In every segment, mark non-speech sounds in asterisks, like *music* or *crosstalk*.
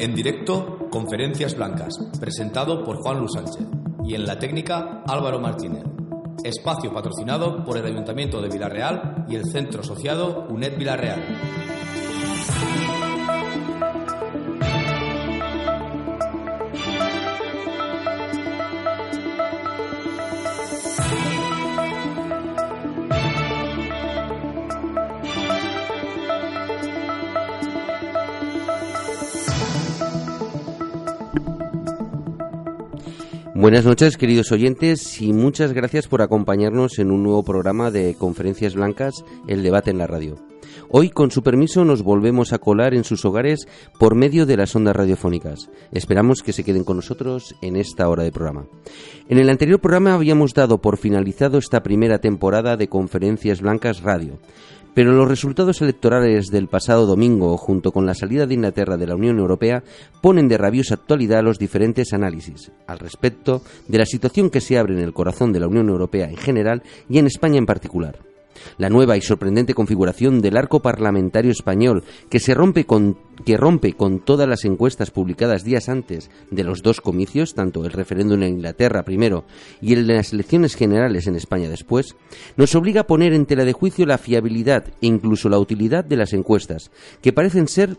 En directo, Conferencias Blancas, presentado por Juan Luis Sánchez. Y en la técnica, Álvaro Martínez. Espacio patrocinado por el Ayuntamiento de Villarreal y el Centro Asociado UNED Villarreal. Buenas noches, queridos oyentes, y muchas gracias por acompañarnos en un nuevo programa de Conferencias Blancas, el debate en la radio. Hoy, con su permiso, nos volvemos a colar en sus hogares por medio de las ondas radiofónicas. Esperamos que se queden con nosotros en esta hora de programa. En el anterior programa habíamos dado por finalizado esta primera temporada de Conferencias Blancas Radio. Pero los resultados electorales del pasado domingo, junto con la salida de Inglaterra de la Unión Europea, ponen de rabiosa actualidad los diferentes análisis al respecto de la situación que se abre en el corazón de la Unión Europea en general y en España en particular la nueva y sorprendente configuración del arco parlamentario español que se rompe con que rompe con todas las encuestas publicadas días antes de los dos comicios, tanto el referéndum en Inglaterra primero y el de las elecciones generales en España después, nos obliga a poner en tela de juicio la fiabilidad e incluso la utilidad de las encuestas, que parecen ser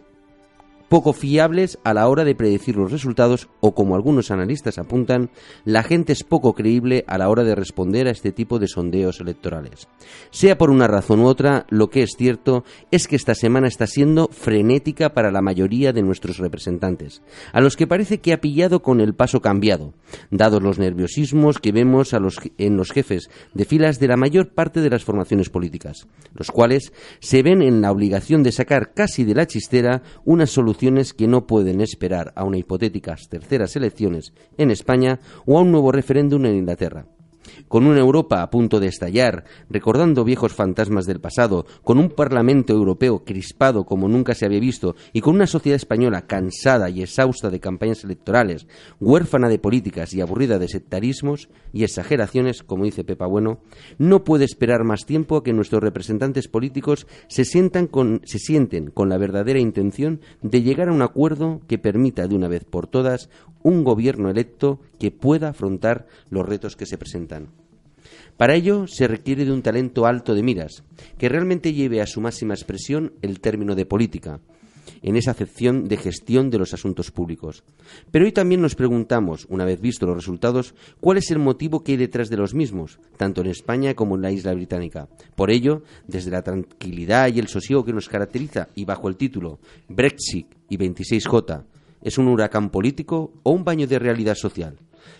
poco fiables a la hora de predecir los resultados o, como algunos analistas apuntan, la gente es poco creíble a la hora de responder a este tipo de sondeos electorales. Sea por una razón u otra, lo que es cierto es que esta semana está siendo frenética para la mayoría de nuestros representantes, a los que parece que ha pillado con el paso cambiado, dados los nerviosismos que vemos en los jefes de filas de la mayor parte de las formaciones políticas, los cuales se ven en la obligación de sacar casi de la chistera una solución que no pueden esperar a unas hipotéticas terceras elecciones en España o a un nuevo referéndum en Inglaterra con una Europa a punto de estallar, recordando viejos fantasmas del pasado, con un Parlamento europeo crispado como nunca se había visto y con una sociedad española cansada y exhausta de campañas electorales, huérfana de políticas y aburrida de sectarismos y exageraciones, como dice Pepa Bueno, no puede esperar más tiempo a que nuestros representantes políticos se, sientan con, se sienten con la verdadera intención de llegar a un acuerdo que permita de una vez por todas un gobierno electo que pueda afrontar los retos que se presentan. Para ello se requiere de un talento alto de miras, que realmente lleve a su máxima expresión el término de política, en esa acepción de gestión de los asuntos públicos. Pero hoy también nos preguntamos, una vez visto los resultados, cuál es el motivo que hay detrás de los mismos, tanto en España como en la isla británica. Por ello, desde la tranquilidad y el sosiego que nos caracteriza y bajo el título Brexit y 26J, ¿Es un huracán político o un baño de realidad social?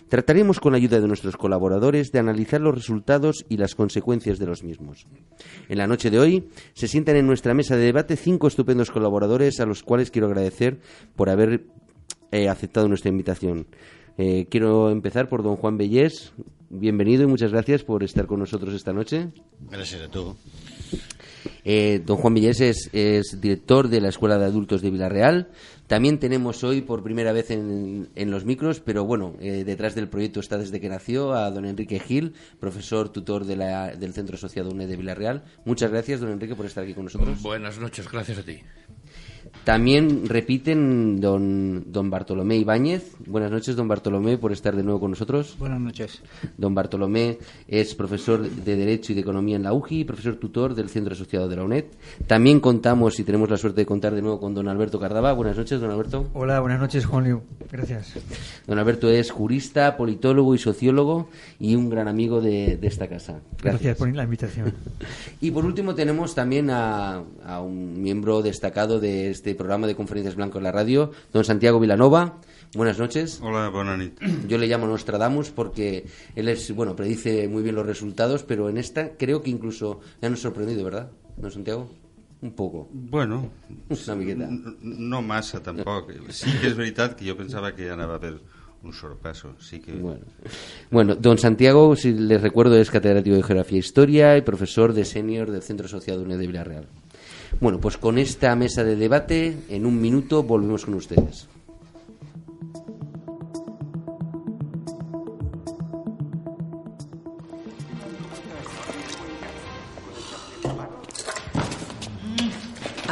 Trataremos con la ayuda de nuestros colaboradores de analizar los resultados y las consecuencias de los mismos. En la noche de hoy se sientan en nuestra mesa de debate cinco estupendos colaboradores a los cuales quiero agradecer por haber eh, aceptado nuestra invitación. Eh, quiero empezar por don Juan Bellés. Bienvenido y muchas gracias por estar con nosotros esta noche. Gracias a tú. Eh, don Juan Villés es, director de la Escuela de Adultos de Villarreal. También tenemos hoy por primera vez en, los micros, pero bueno, eh, detrás del proyecto está desde que nació, a don Enrique Gil, profesor tutor del Centro Asociado UNED de Villarreal. Muchas gracias, don Enrique, por estar aquí con nosotros. Buenas noches, gracias a ti. También repiten don, don Bartolomé Ibáñez. Buenas noches, don Bartolomé, por estar de nuevo con nosotros. Buenas noches. Don Bartolomé es profesor de Derecho y de Economía en la UGI y profesor tutor del Centro Asociado de la UNED. También contamos y tenemos la suerte de contar de nuevo con don Alberto Cardaba. Buenas noches, don Alberto. Hola, buenas noches, Juan Liu. Gracias. Don Alberto es jurista, politólogo y sociólogo y un gran amigo de, esta casa. Gracias. por la invitación. *laughs* y por último tenemos también a, a un miembro destacado de este programa de Conferencias Blanco en la radio, don Santiago Vilanova. Buenas noches. Hola, buenas noches. Yo le llamo Nostradamus porque él es, bueno, predice muy bien los resultados, pero en esta creo que incluso le han sorprendido, ¿verdad, don Santiago? Un poco. Bueno, *laughs* una miqueta. No massa, tampoc. *laughs* Sí que és veritat que jo pensava que ja anava a haver un sorpaso, sí que... Bueno. bueno, don Santiago, si les recuerdo, es catedrático de Geografía e Historia y profesor de senior del Centro Asociado UNED de Villarreal. Bueno, pues con esta mesa de debate, en un minuto volvemos con ustedes.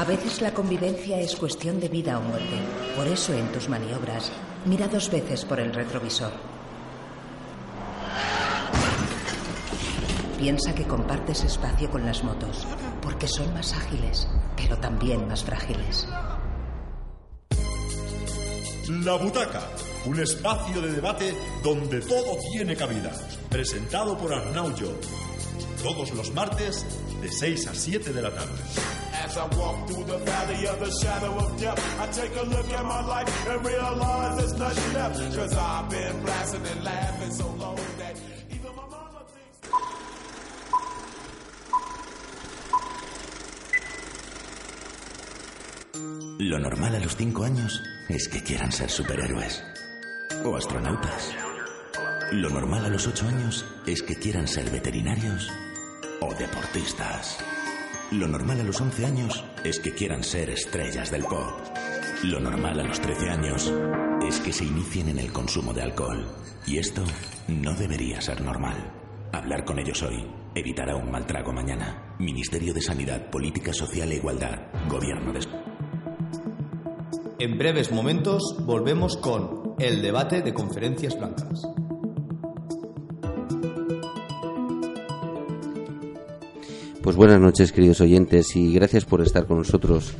veces la convivencia es cuestión de vida o muerte. Por eso en tus maniobras, mira dos veces por el retrovisor. Piensa que compartes espacio con las motos, porque son más ágiles, pero también más frágiles. La Butaca, un espacio de debate donde todo tiene cabida. Presentado por Arnau Yo. Todos los martes de 6 a 7 de la tarde. As I walk through the valley of the shadow of death, I take a look at my life and realize there's nothing left. Cause I've been blasting and laughing so long Lo normal a los 5 años es que quieran ser superhéroes o astronautas. Lo normal a los 8 años es que quieran ser veterinarios o deportistas. Lo normal a los 11 años es que quieran ser estrellas del pop. Lo normal a los 13 años es que se inicien en el consumo de alcohol. Y esto no debería ser normal. Hablar con ellos hoy evitará un mal trago mañana. Ministerio de Sanidad, Política Social e Igualdad, Gobierno de. En breves momentos volvemos con el debate de conferencias blancas. Pues buenas noches, queridos oyentes, y gracias por estar con nosotros.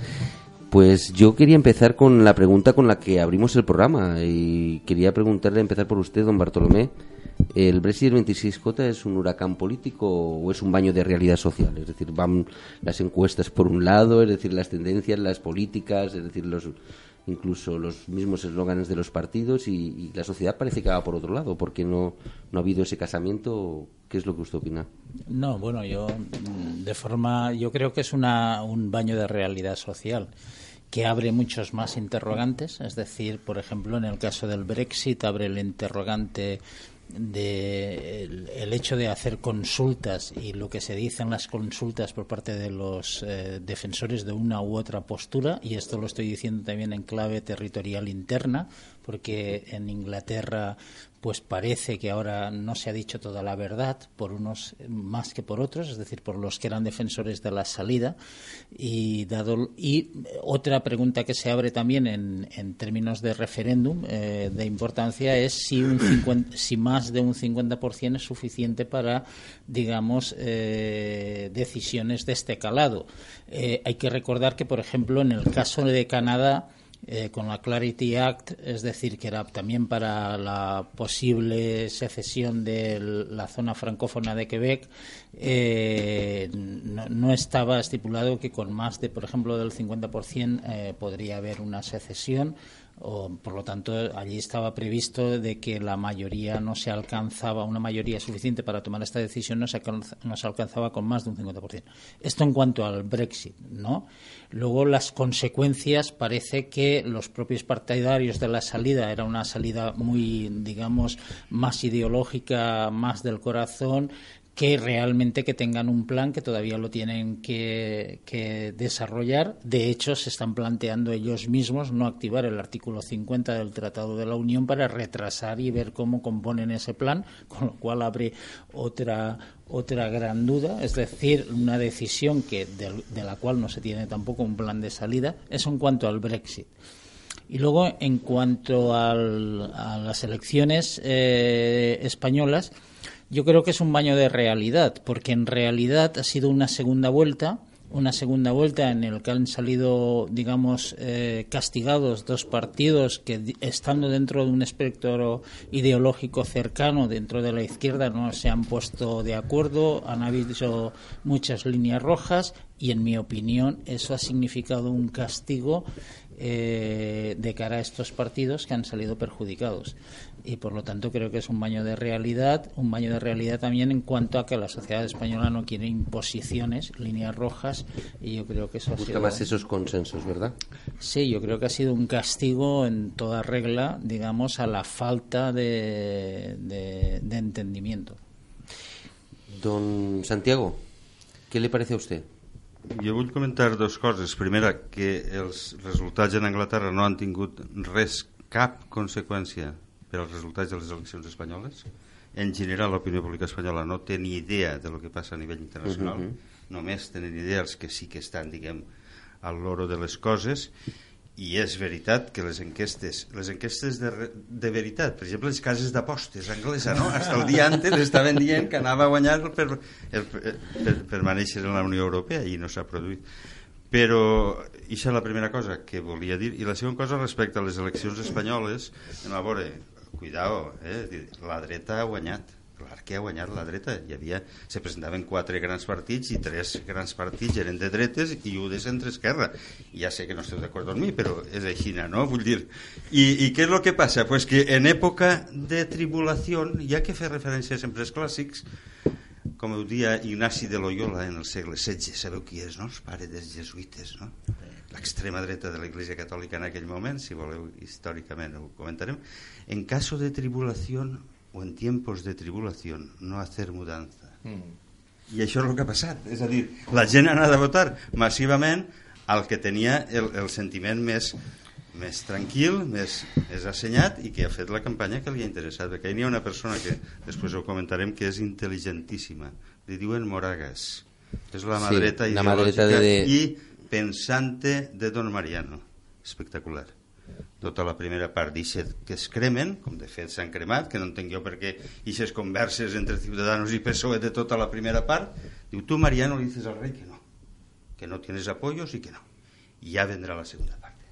Pues yo quería empezar con la pregunta con la que abrimos el programa y quería preguntarle, empezar por usted, don Bartolomé. ¿El Brexit del 26J es un huracán político o es un baño de realidad social? Es decir, van las encuestas por un lado, es decir, las tendencias, las políticas, es decir, los, incluso los mismos eslóganes de los partidos y, y la sociedad parece que va por otro lado, porque no, no ha habido ese casamiento. ¿Qué es lo que usted opina? No, bueno, yo mm, de forma, yo creo que es una, un baño de realidad social que abre muchos más interrogantes, es decir, por ejemplo, en el caso del Brexit abre el interrogante de el, hecho de hacer consultas y lo que se dice en las consultas por parte de los eh, defensores de una u otra postura y esto lo estoy diciendo también en clave territorial interna porque en Inglaterra pues parece que ahora no se ha dicho toda la verdad por unos más que por otros, es decir, por los que eran defensores de la salida. Y, dado, y otra pregunta que se abre también en, en términos de referéndum eh, de importancia es si, un *clears throat* 50, si más de un 50% es suficiente para, digamos, eh, decisiones de este calado. Eh, hay que recordar que, por ejemplo, en el caso de Canadá, eh, con la Clarity Act, es decir, que era también para la posible secesión de la zona francófona de Quebec, eh, no, no, estaba estipulado que con más de, por ejemplo, del 50% eh, podría haber una secesión. O, por lo tanto, allí estaba previsto de que la mayoría no se alcanzaba, una mayoría suficiente para tomar esta decisión no se, no se alcanzaba con más de un 50%. Esto en cuanto al Brexit, ¿no? Luego las consecuencias parece que los propios partidarios de la salida era una salida muy, digamos, más ideológica, más del corazón, que realmente que tengan un plan que todavía lo tienen que, desarrollar. De hecho, se están planteando ellos mismos no activar el artículo 50 del Tratado de la Unión para retrasar y ver cómo componen ese plan, con lo cual abre otra otra gran duda, es decir, una decisión que de, de la cual no se tiene tampoco un plan de salida, es en cuanto al Brexit. Y luego, en cuanto al, a las elecciones eh, españolas, yo creo que es un baño de realidad, porque en realidad ha sido una segunda vuelta, una segunda vuelta en el que han salido, digamos, eh, castigados dos partidos que, estando dentro de un espectro ideológico cercano, dentro de la izquierda, no se han puesto de acuerdo, han habido muchas líneas rojas y, en mi opinión, eso ha significado un castigo eh, de cara a estos partidos que han salido perjudicados. Y por lo tanto creo que es un baño de realidad, un baño de realidad también en cuanto a que la sociedad española no quiere imposiciones, líneas rojas, y yo creo que eso Busca ha sido... más esos consensos, ¿verdad? Sí, yo creo que ha sido un castigo en toda regla, digamos, a la falta de, de, de entendimiento. Don Santiago, ¿qué le parece a usted? Jo vull comentar dues coses. Primera, que els resultats en Anglaterra no han tingut res, cap conseqüència per als resultats de les eleccions espanyoles. En general, l'opinió pública espanyola no té ni idea de lo que passa a nivell internacional. Uh -huh. Només tenen idea els que sí que estan, diguem, al loro de les coses i és veritat que les enquestes, les enquestes de, de veritat, per exemple, les cases d'apostes anglesa, no? Hasta el dia antes estaven dient que anava a guanyar per, per, per manèixer en la Unió Europea i no s'ha produït. Però això és la primera cosa que volia dir. I la segona cosa respecte a les eleccions espanyoles, anem a veure, cuidao, eh? La dreta ha guanyat que ha guanyat la dreta hi havia, se presentaven quatre grans partits i tres grans partits eren de dretes i un de centre-esquerra ja sé que no esteu d'acord amb mi però és així, no? Vull dir i, i què és el que passa? Pues que en època de tribulació ha que fer referència sempre als clàssics com ho dia Ignasi de Loyola en el segle XVI, sabeu qui és, no? Els pares dels jesuïtes, no? L'extrema dreta de l'Església Catòlica en aquell moment, si voleu històricament ho comentarem. En caso de tribulació o en tiempos de tribulació no hacer mudanza. I això és el que ha passat. És a dir, la gent ha anat a votar massivament al que tenia el, el sentiment més, més tranquil, més, més assenyat i que ha fet la campanya que li ha interessat. Perquè hi ha una persona que després ho comentarem que és intel·ligentíssima. Li diuen Moragas. És la mà Sí, dreta la mà ideològica dreta de- i pensante de Don Mariano. Espectacular tota la primera part d'Ixet que es cremen, com de fet s'han cremat, que no entenc jo per què ixes converses entre Ciudadanos i PSOE de tota la primera part, diu, tu Mariano le dices al rey que no, que no tienes apoyos y que no. Y ya vendrá la segunda parte.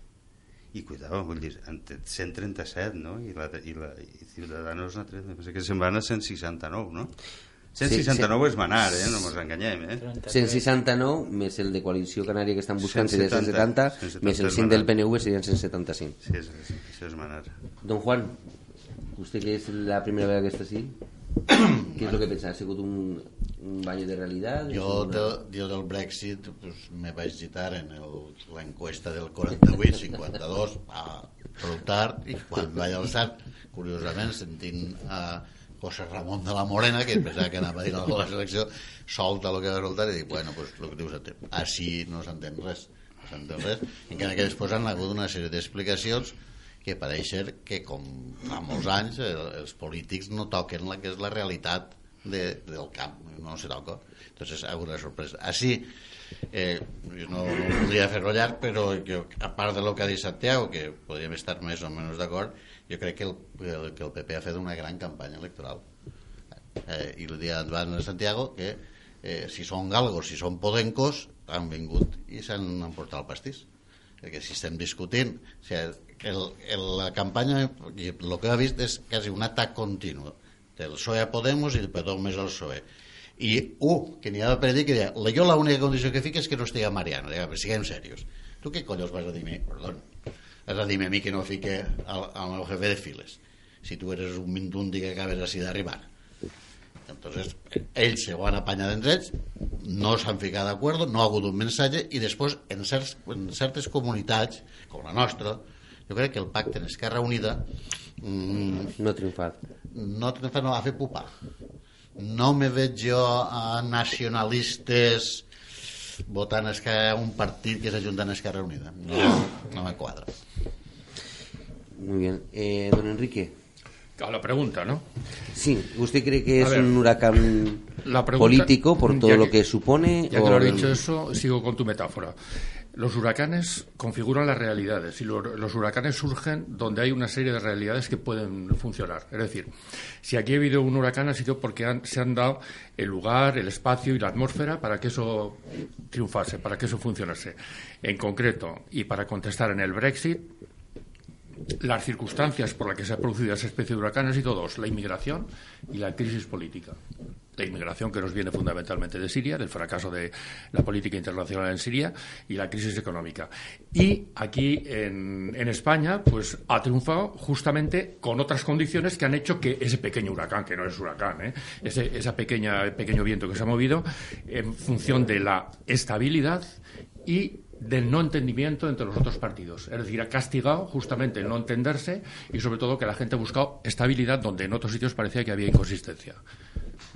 Y cuidado, vull dir, ante 137, no? I, la, i, la, i Ciudadanos n'ha tret, me que se'n van a 169, no? 169 és manar, eh? No ens enganyem, eh? 169 més el de Coalició Canària que estan buscant seria 170, 170, més el 5 del PNV serien 175. Sí, és, és, això és manar. Don Juan, usted que es la primera vez que está así, ¿qué es lo que pensa? ¿Ha sigut un, un baño de realidad? Jo, Una- de, jo del Brexit pues, me vaig citar en el- l'encuesta del *laughs* 48-52 a prou tard i quan vaig alçar, curiosament, sentint a José Ramon de la Morena, que pensava que anava a dir a la selecció, solta el que va soltar i dic, bueno, pues el que diu s'entén. Així no s'entén res, no s'entén res. Encara que després han hagut una sèrie d'explicacions que pareix ser que, com fa molts anys, el, els polítics no toquen la que és la realitat de, del camp, no se toca. Entonces, ha hagut una sorpresa. Així, eh, no, no voldria fer-ho llarg, però jo, a part de lo que ha dit Santiago, que podríem estar més o menys d'acord, jo crec que el, el, que el PP ha fet una gran campanya electoral. Eh, I el dia davant de Santiago que eh, si són galgos, si són podencos, han vingut i s'han emportat el pastís. Perquè si estem discutint, o sigui, el, el, la campanya, el que ha vist és quasi un atac continu del PSOE a Podemos i del Podemos al PSOE. I un, que n'hi ha per dir, que deia, "La- jo l'única condició que fico és que no estigui Mariano. Però siguem serios. Tu què collons vas a dir-me? Perdó. Vas a dir-me a mi que no fique al, al meu jefe de files. Si tu eres un mindundi que acabes així d'arribar. Entonces, ells se ho han apanyat entre ells, no s'han ficat d'acord, no ha hagut un missatge, i després, en, certs, en certes comunitats, com la nostra, jo crec que el pacte en Esquerra Unida mm, No ha triomfat. no, triomfa, no ha fet pupar. No me veig jo a nacionalistes votant Esquerra, un partit que s'ajunta en Esquerra Unida. No, no me quadra. Muy bien. Eh, don Enrique. A la pregunta, ¿no? Sí, ¿usted cree que es ver, un huracán La pregunta- político por todo ya lo que supone? Ya que o- lo has dicho eso, sigo con tu metáfora. Los huracanes configuran las realidades y lo- los huracanes surgen donde hay una serie de realidades que pueden funcionar. Es decir, si aquí ha habido un huracán ha sido porque se han dado el lugar, el espacio y la atmósfera para que eso triunfase, para que eso funcionase. En concreto, y para contestar en el Brexit, las circunstancias por las que se ha producido esa especie de huracán han sido dos, la inmigración y la crisis política. La inmigración que nos viene fundamentalmente de Siria, del fracaso de la política internacional en Siria y la crisis económica. Y aquí en, en España, pues ha triunfado justamente con otras condiciones que han hecho que ese pequeño huracán, que no es huracán, ¿eh? ese esa pequeña, pequeño viento que se ha movido, en función de la estabilidad y del no entendimiento entre los otros partidos. Es decir, ha castigado justamente el no entenderse y sobre todo que la gente ha buscado estabilidad donde en otros sitios parecía que había inconsistencia.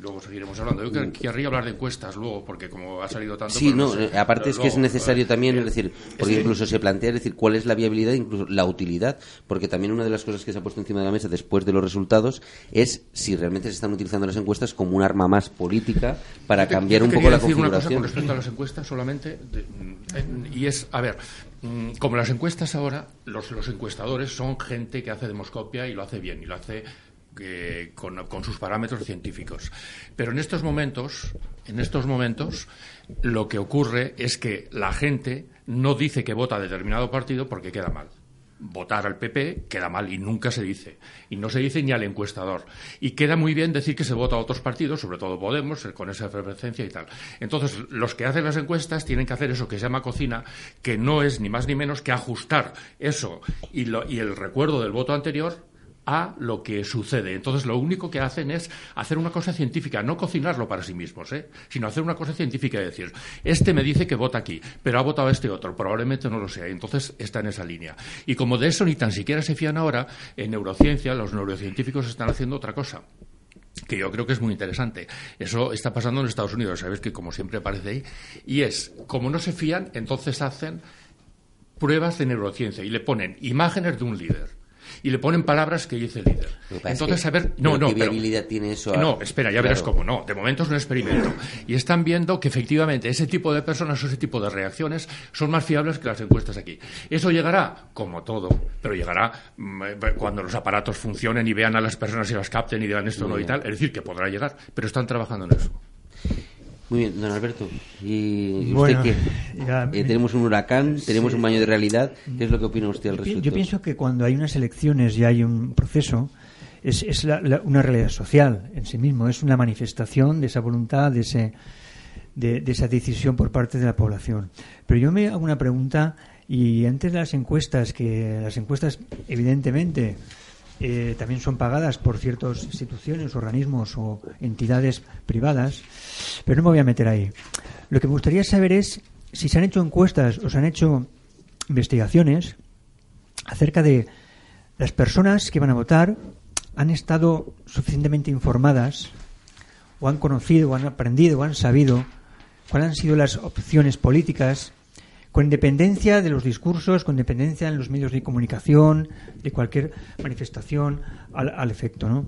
Luego seguiremos hablando. Yo quer- querría hablar de encuestas luego, porque como ha salido tanto... Sí, pues no, sé. eh, aparte es que es necesario eh, también, eh, es decir, porque que- incluso se plantea, es decir, cuál es la viabilidad, incluso la utilidad, porque también una de las cosas que se ha puesto encima de la mesa después de los resultados es si realmente se están utilizando las encuestas como un arma más política para te- cambiar un poco quería la decir una cosa configuración. con respecto a las encuestas solamente, de- mm, y es, a ver, mm, como las encuestas ahora, los, los encuestadores son gente que hace demoscopia y lo hace bien, y lo hace con, sus parámetros científicos. Pero en estos momentos, en estos momentos, lo que ocurre es que la gente no dice que vota a determinado partido porque queda mal votar al PP queda mal y nunca se dice. Y no se dice ni al encuestador. Y queda muy bien decir que se vota a otros partidos, sobre todo Podemos, con esa efervescencia y tal. Entonces, los que hacen las encuestas tienen que hacer eso que se llama cocina, que no es ni más ni menos que ajustar eso y, lo- y el recuerdo del voto anterior a lo que sucede. Entonces, lo único que hacen es hacer una cosa científica, no cocinarlo para sí mismos, ¿eh? sino hacer una cosa científica y decir, este me dice que vota aquí, pero ha votado este otro, probablemente no lo sea. Y Entonces, está en esa línea. Y como de eso ni tan siquiera se fían ahora, en neurociencia los neurocientíficos están haciendo otra cosa que yo creo que es muy interesante. Eso está pasando en Estados Unidos, sabes que como siempre aparece ahí, y es, como no se fían, entonces hacen pruebas de neurociencia y le ponen imágenes de un líder y le ponen palabras que dice el líder. Entonces, que- a ver, no, no, ¿qué pero- viabilidad tiene eso? a- no, espera, ya verás cómo no. De momento es un experimento. Y están viendo que efectivamente ese tipo de personas o ese tipo de reacciones son más fiables que las encuestas aquí. Eso llegará, como todo, pero llegará mm, eh, cuando los aparatos funcionen y vean a las personas y las capten y digan esto no y tal. Es decir, que podrá llegar, pero están trabajando en eso. Muy bien, don Alberto. ¿Y usted Bueno, qué? *laughs* ya- Eh, tenemos un huracán, tenemos Sí. un baño de realidad. ¿Qué es lo que opina usted al respecto? Yo pienso que cuando hay unas elecciones y hay un proceso, es, es la- la- una realidad social en sí mismo, es una manifestación de esa voluntad, de, ese, de, de esa decisión por parte de la población. Pero yo me hago una pregunta, y antes de las encuestas, que las encuestas evidentemente eh, también son pagadas por ciertas instituciones, organismos o entidades privadas, pero no me voy a meter ahí. Lo que me gustaría saber es si se han hecho encuestas o se han hecho investigaciones acerca de las personas que van a votar han estado suficientemente informadas o han conocido o han aprendido o han sabido cuáles han sido las opciones políticas con independencia de los discursos, con independencia en los medios de comunicación, de cualquier manifestación al, al efecto. ¿no?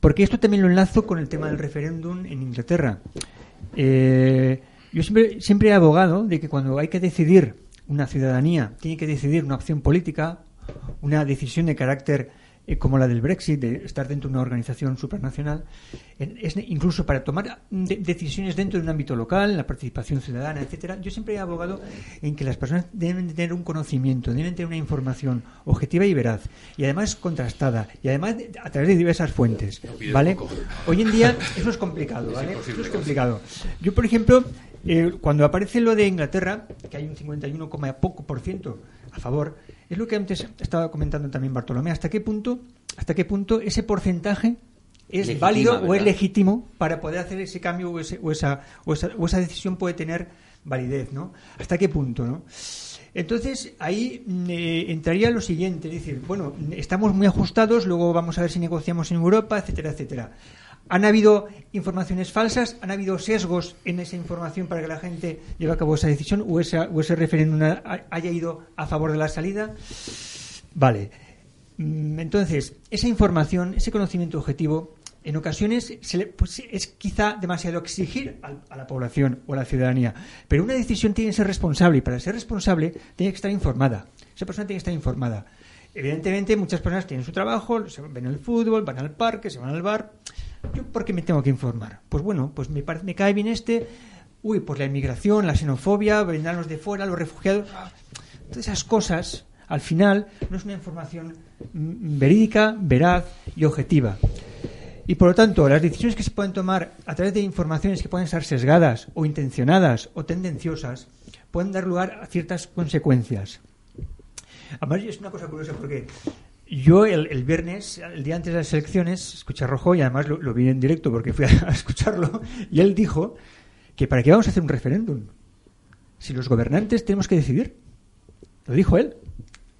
Porque esto también lo enlazo con el tema del referéndum en Inglaterra. Eh, yo siempre, siempre he abogado de que cuando hay que decidir una ciudadanía, tiene que decidir una opción política, una decisión de carácter eh, como la del Brexit, de estar dentro de una organización supranacional, en- es incluso para tomar de- decisiones dentro de un ámbito local, la participación ciudadana, etcétera. Yo siempre he abogado en que las personas deben de tener un conocimiento, deben tener una información objetiva y veraz, y además contrastada, y además de- a través de diversas fuentes, ¿vale? Hoy en día *laughs* eso es complicado, ¿vale? Eso es complicado. Yo, por ejemplo, eh, cuando aparece lo de Inglaterra, que hay un 51, poco por ciento a favor, es lo que antes estaba comentando también Bartolomé. ¿Hasta qué punto, hasta qué punto ese porcentaje es Legitima, válido o es legítimo para poder hacer ese cambio o, ese- o esa, o, esa, o esa decisión puede tener validez, ¿no? ¿Hasta qué punto, no? Entonces, ahí mm, eh, entraría lo siguiente, es decir, bueno, estamos muy ajustados, luego vamos a ver si negociamos en Europa, etcétera, etcétera. ¿Han habido informaciones falsas? ¿Han habido sesgos en esa información para que la gente lleve a cabo esa decisión o, esa, o ese referéndum ha- haya ido a favor de la salida? Vale. Mm, Entonces, esa información, ese conocimiento objetivo, en ocasiones se le- pues, es quizá demasiado exigir al- a, la población o a la ciudadanía. Pero una decisión tiene que ser responsable y para ser responsable tiene que estar informada. Esa persona tiene que estar informada. Evidentemente, muchas personas tienen su trabajo, se ven el fútbol, van al parque, se van al bar. ¿Yo por qué me tengo que informar? Pues bueno, pues me, me cae bien este. Uy, pues la inmigración, la xenofobia, vendrán los de fuera, los refugiados. Todas esas cosas, al final, no es una información verídica, veraz y objetiva. Y por lo tanto, las decisiones que se pueden tomar a través de informaciones que pueden estar sesgadas o intencionadas o tendenciosas pueden dar lugar a ciertas consecuencias. Además, es una cosa curiosa porque yo el, el viernes, el día antes de las elecciones, escuché a Rojo y además lo, lo vi en directo porque fui a, *laughs* a escucharlo y él dijo que para qué vamos a hacer un referéndum si los gobernantes tenemos que decidir. Lo dijo él,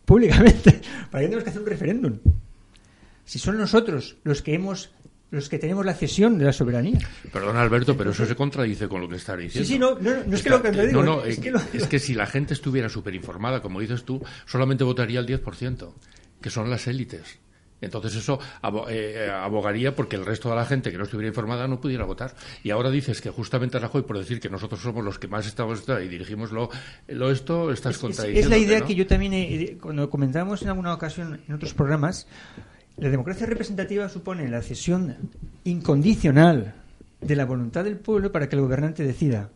públicamente. *laughs* ¿Para qué tenemos que hacer un referéndum? Si son nosotros los que hemos los que tenemos la cesión de la soberanía. Perdona, Alberto, pero eso se contradice con lo que estás diciendo. Sí, sí, no, no, no es que lo que Está- digo, no, no, es eh, que lo- es que si la gente estuviera súper informada, como dices tú, solamente votaría el 10%, que son las élites. Entonces eso abo- eh, abogaría porque el resto de la gente que no estuviera informada no pudiera votar. Y ahora dices que justamente Rajoy, por decir que nosotros somos los que más estamos y dirigimos lo, lo esto, estás Es, contradiciendo. es la idea que yo también, he- cuando comentamos en alguna ocasión en otros programas, la democracia representativa supone la cesión incondicional de la voluntad del pueblo para que el gobernante decida.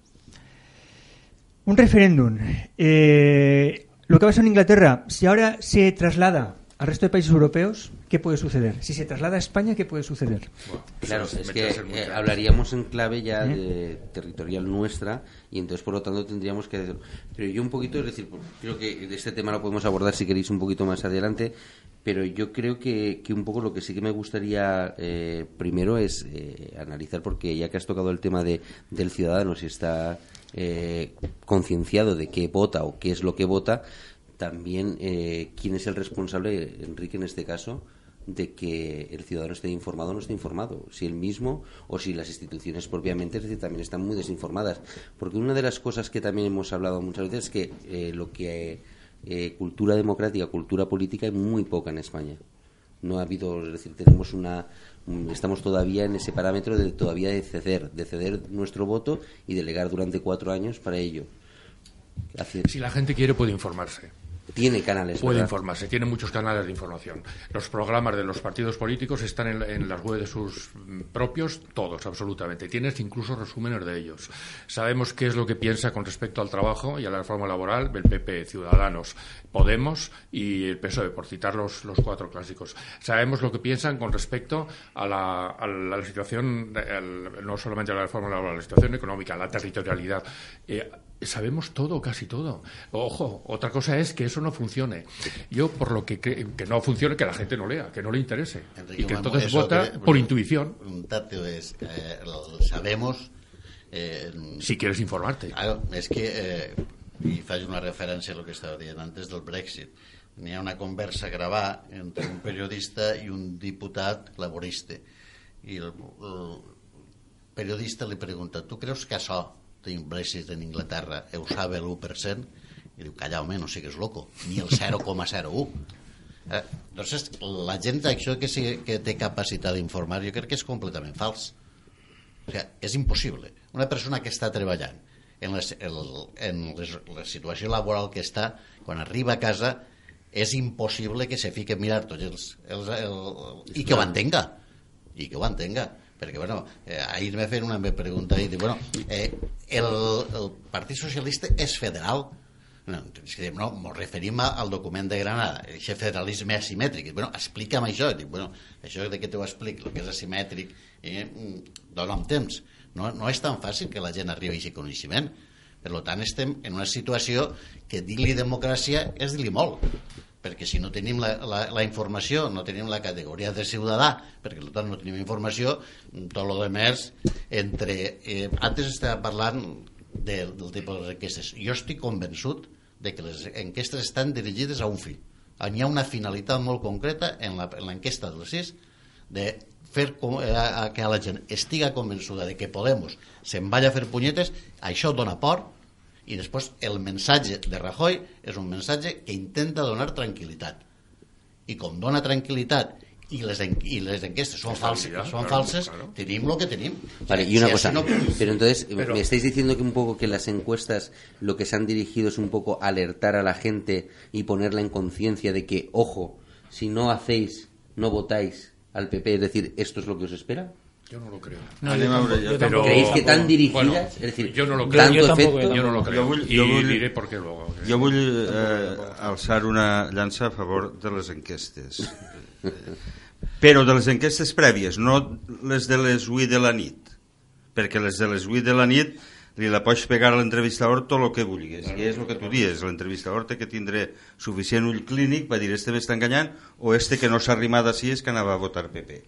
Un referéndum. eh, lo que pasa en Inglaterra, si ahora se traslada al resto de países europeos, ¿qué puede suceder? Si se traslada a España, ¿qué puede suceder? Claro, Eso es que eh, hablaríamos en clave ya ¿Eh? de territorial nuestra y entonces por lo tanto tendríamos que pero yo un poquito es decir creo que de este tema lo podemos abordar si queréis un poquito más adelante pero yo creo que, que un poco lo que sí que me gustaría eh, primero es eh, analizar porque ya que has tocado el tema de, del ciudadano si está eh, concienciado de qué vota o qué es lo que vota también eh, quién es el responsable Enrique en este caso de que el ciudadano esté informado o no esté informado, si él mismo o si las instituciones propiamente, es decir, también están muy desinformadas. Porque una de las cosas que también hemos hablado muchas veces es que eh, lo que eh, cultura democrática, cultura política hay muy poca en España. No ha habido, es decir, tenemos una estamos todavía en ese parámetro de todavía de ceder, de ceder nuestro voto y delegar durante cuatro años para ello. Si la gente quiere, puede informarse. Tiene canales, Puede ¿verdad? informarse, tiene muchos canales de información. Los programas de los partidos políticos están en, en las webs de sus mm, propios, todos, absolutamente. Tienes incluso resúmenes de ellos. Sabemos qué es lo que piensa con respecto al trabajo y a la reforma laboral el PP, Ciudadanos, Podemos y el PSOE, por citar los, los cuatro clásicos. Sabemos lo que piensan con respecto a la, a la situación, al- no solamente a la reforma laboral, a la situación económica, a la territorialidad. Eh, sabemos todo, casi todo. Ojo, otra cosa es que eso no funcione. Yo, por lo que que no funcione, que la gente no lea, que no le interese. Enrique, y que entonces eso vota que- por intuición, preguntarte es, eh, lo sabemos eh, si quieres informarte. Claro, és que, eh, i faig una referència al que estava dient antes del Brexit, n'hi ha una conversa a gravar entre un periodista i un diputat laborista. I el, el periodista li pregunta, tu creus que això d'un Brexit en Inglaterra ho sabe l'1%? I diu, calla, home, no sigues loco, ni el 0,01. Eh, entonces, la gent això que, sí, que té capacitat d'informar, jo crec que és completament fals. O sigui, és impossible. Una persona que està treballant en, les, el, en les, la situació laboral que està, quan arriba a casa, és impossible que se fique a mirar tots els... els el, I que ho entenga. I que ho entenga. Perquè, bueno, eh, ahir me feien una pregunta i dic, bueno, eh, el, el Partit Socialista és federal? No, no, ens referim al document de Granada, aquest federalisme asimètric. Bueno, explica'm això. Dic, bueno, això de què t'ho explic, el que és asimètric, eh, dona'm temps. No, no és tan fàcil que la gent arribi a aquest coneixement. Per tant, estem en una situació que dir-li democràcia és dir-li molt perquè si no tenim la, la, la informació, no tenim la categoria de ciutadà, perquè per tant no tenim informació, tot el que més, entre... Eh, antes estava parlant de, del tipus de enquestes. Jo estic convençut de que les enquestes estan dirigides a un fi. Hi ha una finalitat molt concreta en l'enquesta del CIS de fer com, eh, a, a que la gent estiga convençuda de que Podemos se'n vaya a fer punyetes, això dona por, i després el mensatge de Rajoy és un mensatge que intenta donar tranquil·litat i com dona tranquil·litat i les, en, i les enquestes són falses, Estabilidad, són claro, falses claro. tenim lo que tenim Vale, y una si cosa, no- pero entonces Pero- me estáis diciendo que un poco que las encuestas lo que se han dirigido es un poco alertar a la gente y ponerla en conciencia de que, ojo, si no hacéis, no votáis al PP, es decir, esto es lo que os espera. Yo no lo creo. No, Anem yo a veure, ¿Creéis que tan Bueno, dirigidas? es decir, yo no lo creo. tanto Yo tampoco, efecto- yo no lo creo. Jo vull- y jo vull- diré por qué luego. Jo vull eh, alçar una llança a favor de les enquestes. Però de les enquestes prèvies, no les de les 8 de la nit. Perquè les de les 8 de la nit li la pots pegar a l'entrevistador tot el que vulguis. I és el que tu dius, l'entrevistador té que tindre suficient ull clínic per dir este m'està enganyant o este que no s'ha arrimat així és que anava a votar PP.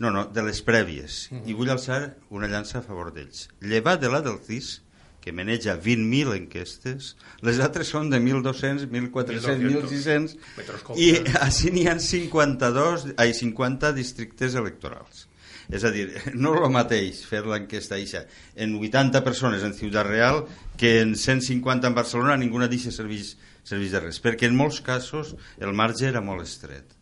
No, no, de les prèvies. I vull alçar una llança a favor d'ells. Llevat de la del CIS, que maneja 20.000 enquestes, les altres són de 1.200, 1.400, 1.600, Metroscòpia. i així n'hi ha 52, ai, 50 districtes electorals. És a dir, *laughs* no el mateix fer l'enquesta eixa en 80 persones en Ciutat Real que en 150 en Barcelona ninguna d'eixa serveix, serveix de res, perquè en molts casos el marge era molt estret.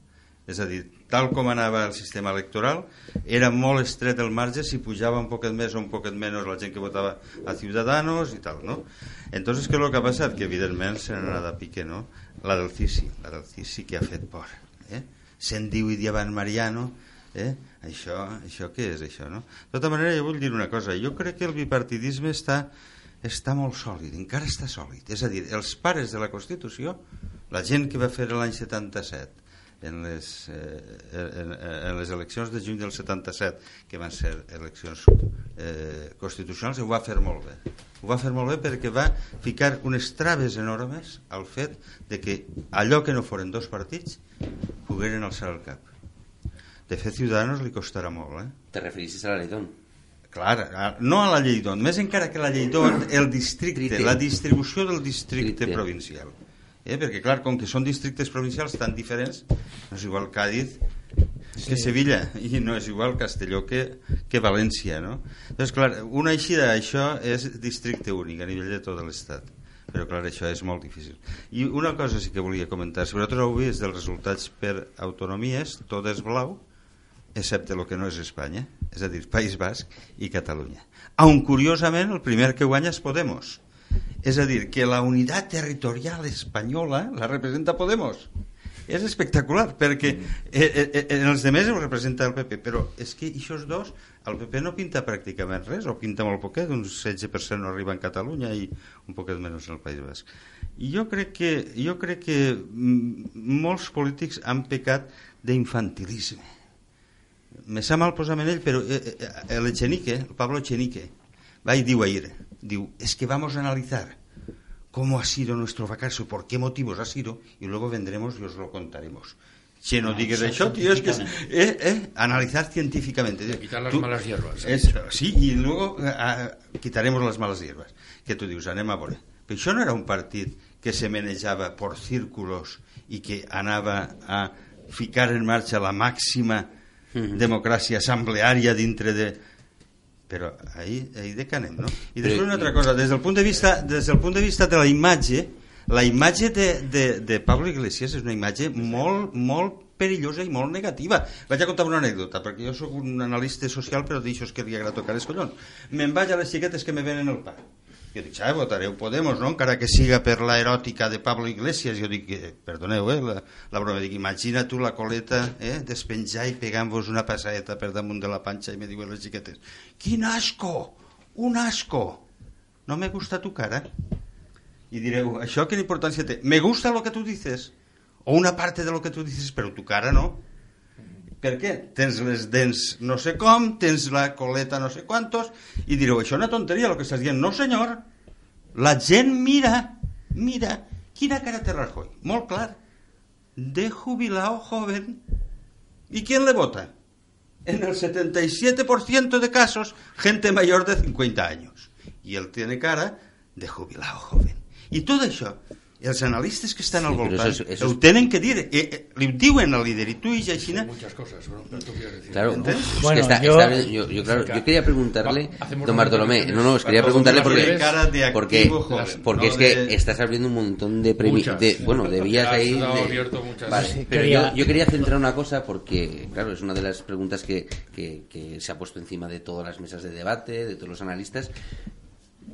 És a dir, tal com anava el sistema electoral, era molt estret el marge si pujava un poquet més o un poquet menys la gent que votava a Ciudadanos i tal, no? Entonces, què és el que ha passat? Que evidentment se n'ha anat a pique, no? La del Cisi, la del Cisi que ha fet por, eh? Se'n diu i diavant Mariano, eh? Això, això què és això, no? De tota manera, jo vull dir una cosa, jo crec que el bipartidisme està, està molt sòlid, encara està sòlid. És a dir, els pares de la Constitució, la gent que va fer l'any 77, en les, eh, en, en les eleccions de juny del 77, que van ser eleccions eh, constitucionals, ho va fer molt bé. Ho va fer molt bé perquè va ficar unes traves enormes al fet de que allò que no foren dos partits pogueren alçar el cap. De fet, Ciudadanos li costarà molt, eh? Te referissis a la Leidón? Clar, no a la llei d'on, més encara que la llei d'on, el districte, la distribució del districte provincial. Eh? Perquè, clar, com que són districtes provincials tan diferents, no és igual Cádiz que Sevilla, i no és igual Castelló que, que València, no? Doncs, clar, una eixida d'això és districte únic a nivell de tot l'Estat. Però clar, això és molt difícil. I una cosa sí que volia comentar. Si vosaltres heu vist dels resultats per autonomies tot és blau excepte el que no és Espanya és a dir, País Basc i Catalunya. On curiosament el primer que guanya és Podemos és a dir, que la unitat territorial espanyola la representa Podemos. És espectacular perquè eh, eh, eh, en els demés ho representa el PP però és que aquests dos el PP no pinta pràcticament res o pinta molt poquet, un 16% no arriba en Catalunya i un poquet menys en el País Basc. I jo crec que, jo crec que mm, molts polítics han pecat d'infantilisme. Me sap mal posar en ell però eh, eh, el Pablo Echenique va i diu ahir diu, es que vamos a analizar cómo ha sido nuestro fracaso, por qué motivos ha sido, y luego vendremos y os lo contaremos. Si no, No, digues eso tio, és que... científicamente. Eh, eh, analizar científicamente. quitar las Tú- malas hierbas. Es, sí, y luego quitaremos las malas hierbas. Que tu dius, anem a veure. Però això no era un partit que se manejava por círculos i que anava a ficar en marxa la màxima democràcia assembleària dintre de però ahí, ahí de que anem, no? I després una altra cosa, des del punt de vista, des del punt de, vista de la imatge, la imatge de, de, de Pablo Iglesias és una imatge molt, molt perillosa i molt negativa. Vaig a contar una anècdota, perquè jo sóc un analista social, però d'això que li agrada tocar els collons. Me'n vaig a les xiquetes que me venen el pa. Jo dic, ah, votareu Podemos, no? encara que siga per la eròtica de Pablo Iglesias. Jo dic, eh, perdoneu, eh, la, la broma, dic, imagina tu la coleta eh, despenjar i pegant-vos una passaeta per damunt de la panxa i me diuen les xiquetes, quin asco, un asco. No me gusta tu cara. Y direu, ¿això quina importància té? Me gusta lo que tú dices, o una parte de lo que tú dices, però tu cara no. Per què? Tens les dents no sé com, tens la coleta no sé quantos, i direu, això és una tonteria, el que estàs dient. No, senyor, la gent mira, mira, quina cara té Rajoy? Molt clar. De jubilado joven. ¿Y quién le vota? En el 77% de casos, gente mayor de 50 años. Y él tiene cara de jubilado joven. I tot això, els analistes que estan Sí, al voltant, eso es- eso es- ho tenen que dir. Eh, eh, li ho diuen al líder, i tu i Xina... Muchas cosas. Claro, que Bueno, está- yo- está yo, yo, claro, yo quería preguntarle, don Bartolomé, no, no, os quería preguntarle porque, porque, porque es que estás abriendo un montón de, premi- Muchas. de bueno, de vías ahí. de-. Vale, Sí, pero quería- yo, yo quería centrar una cosa porque, claro, es una de las preguntas que, que, que se ha puesto encima de todas las mesas de debate, de todos los analistas.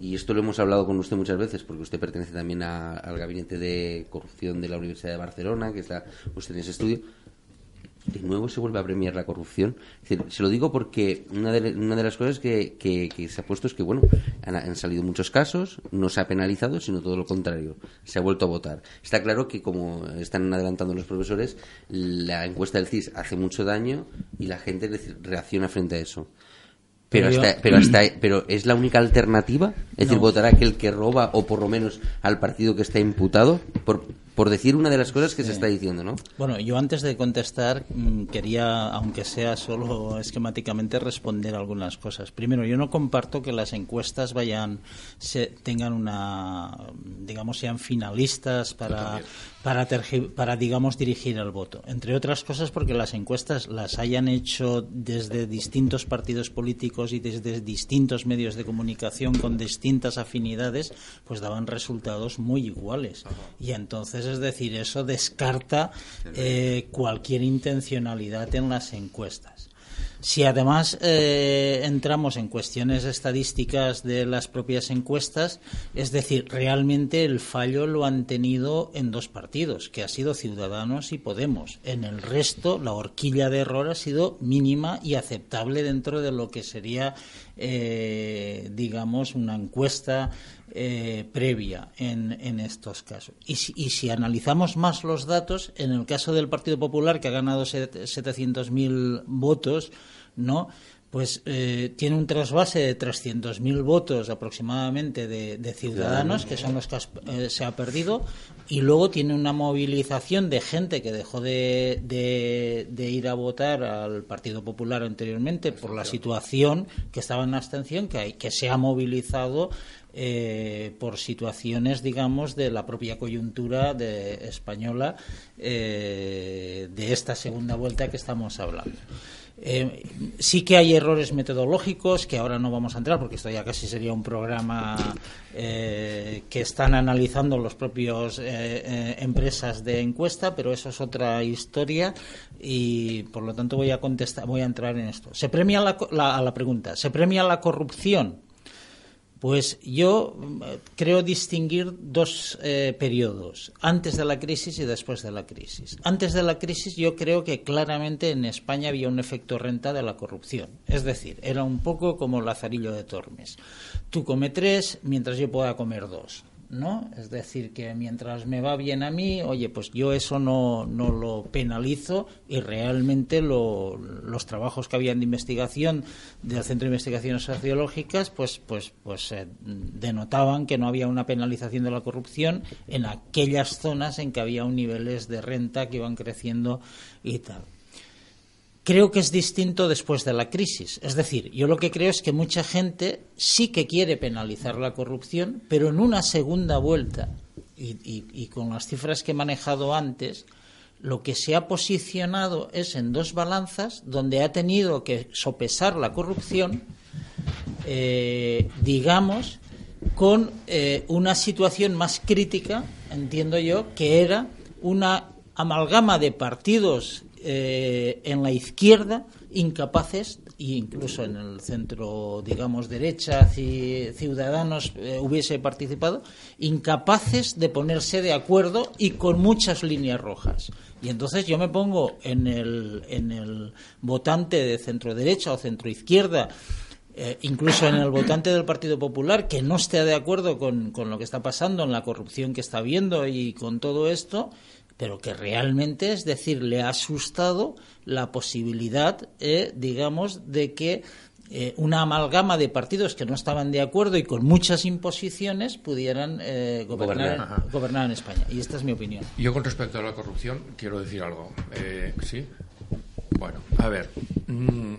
Y esto lo hemos hablado con usted muchas veces, porque usted pertenece también a- al gabinete de corrupción de la Universidad de Barcelona, que está usted en ese estudio. De nuevo se vuelve a premiar la corrupción. Se lo digo porque una de, una de las cosas que, se ha puesto es que, bueno, han, han salido muchos casos, no se ha penalizado, sino todo lo contrario, se ha vuelto a votar. Está claro que, como están adelantando los profesores, la encuesta del CIS hace mucho daño y la gente re- reacciona frente a eso. Pero, hasta, pero, hasta, pero es la única alternativa, es decir, No. votar a aquel que roba o por lo menos al partido que está imputado. Por, por decir una de las cosas que se está diciendo, ¿no? Bueno, yo antes de contestar mm, quería, aunque sea solo esquemáticamente, responder algunas cosas. Primero, yo no comparto que las encuestas vayan, se, tengan una, digamos, sean finalistas para, para, tergi- para, digamos, dirigir el voto. Entre otras cosas porque las encuestas las hayan hecho desde distintos partidos políticos y desde distintos medios de comunicación con distintas afinidades, pues daban resultados muy iguales. Y entonces, es decir, eso descarta eh, cualquier intencionalidad en las encuestas. Si además eh, entramos en cuestiones estadísticas de las propias encuestas, es decir, realmente el fallo lo han tenido en dos partidos, que ha sido Ciudadanos y Podemos. En el resto, la horquilla de error ha sido mínima y aceptable dentro de lo que sería, eh, digamos, una encuesta eh, previa en, en estos casos. Y si, y si analizamos más los datos, en el caso del Partido Popular, que ha ganado set- 700.000 votos, ¿no? Pues eh, tiene un trasvase de 300.000 votos aproximadamente de, de ciudadanos, que son los que has- eh, se ha perdido, y luego tiene una movilización de gente que dejó de, de- de ir a votar al Partido Popular anteriormente por la situación que estaba en abstención, que, hay, que se ha movilizado eh, por situaciones, digamos, de la propia coyuntura de, española eh, de esta segunda vuelta que estamos hablando. Eh, sí que hay errores metodológicos que ahora no vamos a entrar porque esto ya casi sería un programa que están analizando los propios eh, empresas de encuesta, pero eso es otra historia y por lo tanto voy a contestar, voy a entrar en esto. Se premia la, la- a la pregunta, se premia la corrupción. Pues yo mm, creo distinguir dos eh, periodos, antes de la crisis y después de la crisis. Antes de la crisis yo creo que claramente en España había un efecto renta de la corrupción. Es decir, era un poco como Lazarillo de Tormes. Tú come tres mientras yo pueda comer dos. ¿No? Es decir, que mientras me va bien a mí, oye, pues yo eso no, no lo penalizo y realmente lo- los trabajos que habían de investigación del Centro de Investigaciones Sociológicas, pues, pues, pues eh, denotaban que no había una penalización de la corrupción en aquellas zonas en que había un niveles de renta que iban creciendo y tal. Creo que es distinto después de la crisis. Es decir, yo lo que creo es que mucha gente sí que quiere penalizar la corrupción, pero en una segunda vuelta, y, con las cifras que he manejado antes, lo que se ha posicionado es en dos balanzas donde ha tenido que sopesar la corrupción, eh, digamos, con eh, una situación más crítica, entiendo yo, que era una amalgama de partidos eh, en la izquierda incapaces e incluso en el centro digamos derecha ci- ciudadanos eh, hubiese participado incapaces de ponerse de acuerdo y con muchas líneas rojas. Y entonces yo me pongo en el en el votante de centro derecha o centro izquierda eh, incluso en el votante del Partido Popular que no esté de acuerdo con, con lo que está pasando, en la corrupción que está viendo y con todo esto, pero que realmente, es decir, le ha asustado la posibilidad, eh, digamos, de que eh, una amalgama de partidos que no estaban de acuerdo y con muchas imposiciones pudieran eh, gobernar, Gobernar, en España. Y esta es mi opinión. Yo con respecto a la corrupción quiero decir algo. Eh, ¿Sí? Bueno, a ver. mm,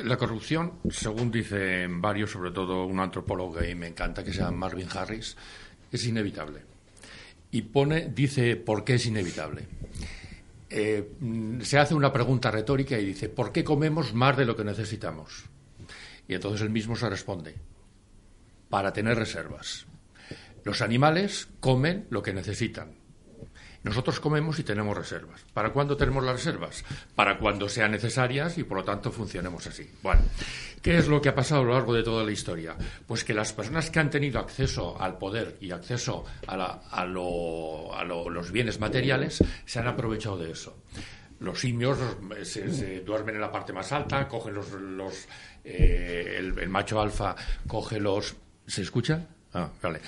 la corrupción, según dicen varios, sobre todo un antropólogo y me encanta que se llama Marvin Harris, es inevitable. Y pone, dice por qué es inevitable. Eh, se hace una pregunta retórica y dice, ¿por qué comemos más de lo que necesitamos? Y entonces él mismo se responde, para tener reservas. Los animales comen lo que necesitan. Nosotros comemos y tenemos reservas. ¿Para cuándo tenemos las reservas? Para cuando sean necesarias y por lo tanto funcionemos así. Bueno, ¿qué es lo que ha pasado a lo largo de toda la historia? Pues que las personas que han tenido acceso al poder y acceso a, la- a lo- a lo- los bienes materiales se han aprovechado de eso. Los simios eh, se, se duermen en la parte más alta, cogen los, los, eh, el, el macho alfa coge los. ¿Se escucha? Ah, vale.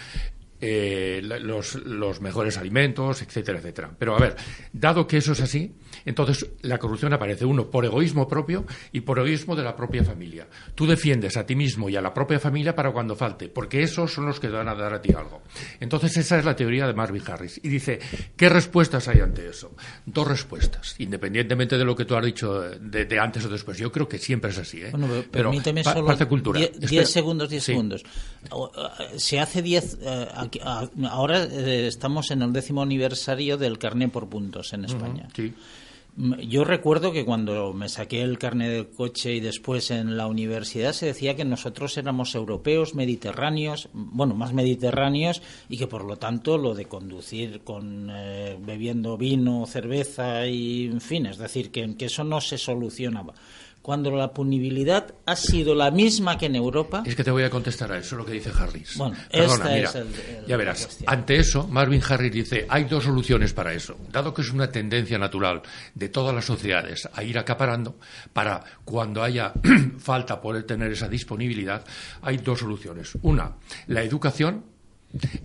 Eh, los, los mejores alimentos, etcétera, etcétera. Pero a ver, dado que eso es así, entonces la corrupción aparece, uno, por egoísmo propio y por egoísmo de la propia familia. Tú defiendes a ti mismo y a la propia familia para cuando falte, porque esos son los que van a dar a ti algo. Entonces esa es la teoría de Marvin Harris. Y dice, ¿qué respuestas hay ante eso? Dos respuestas, independientemente de lo que tú has dicho de, de antes o después. Yo creo que siempre es así. ¿eh? Bueno, pero Pero permíteme pa- solo parte cultura. die- Espera. diez segundos, diez Sí. segundos. O- eh, Se hace diez. eh, aquí- a- ahora eh, estamos en el décimo aniversario del carné por puntos en España. Sí. Mm, Yo recuerdo que cuando me saqué el carnet del coche y después en la universidad se decía que nosotros éramos europeos, mediterráneos, bueno, más mediterráneos y que por lo tanto lo de conducir con eh, bebiendo vino, cerveza y en fin, es decir, que, que eso no se solucionaba. Cuando la punibilidad ha sido la misma que en Europa, Es que te voy a contestar a eso, lo que dice Harris. Bueno, Perdona, esta mira, es el- el- ya verás. Ante eso, Marvin Harris dice, hay dos soluciones para eso. Dado que es una tendencia natural de todas las sociedades a ir acaparando, para cuando haya *clears throat* falta poder tener esa disponibilidad, hay dos soluciones. Una, la educación,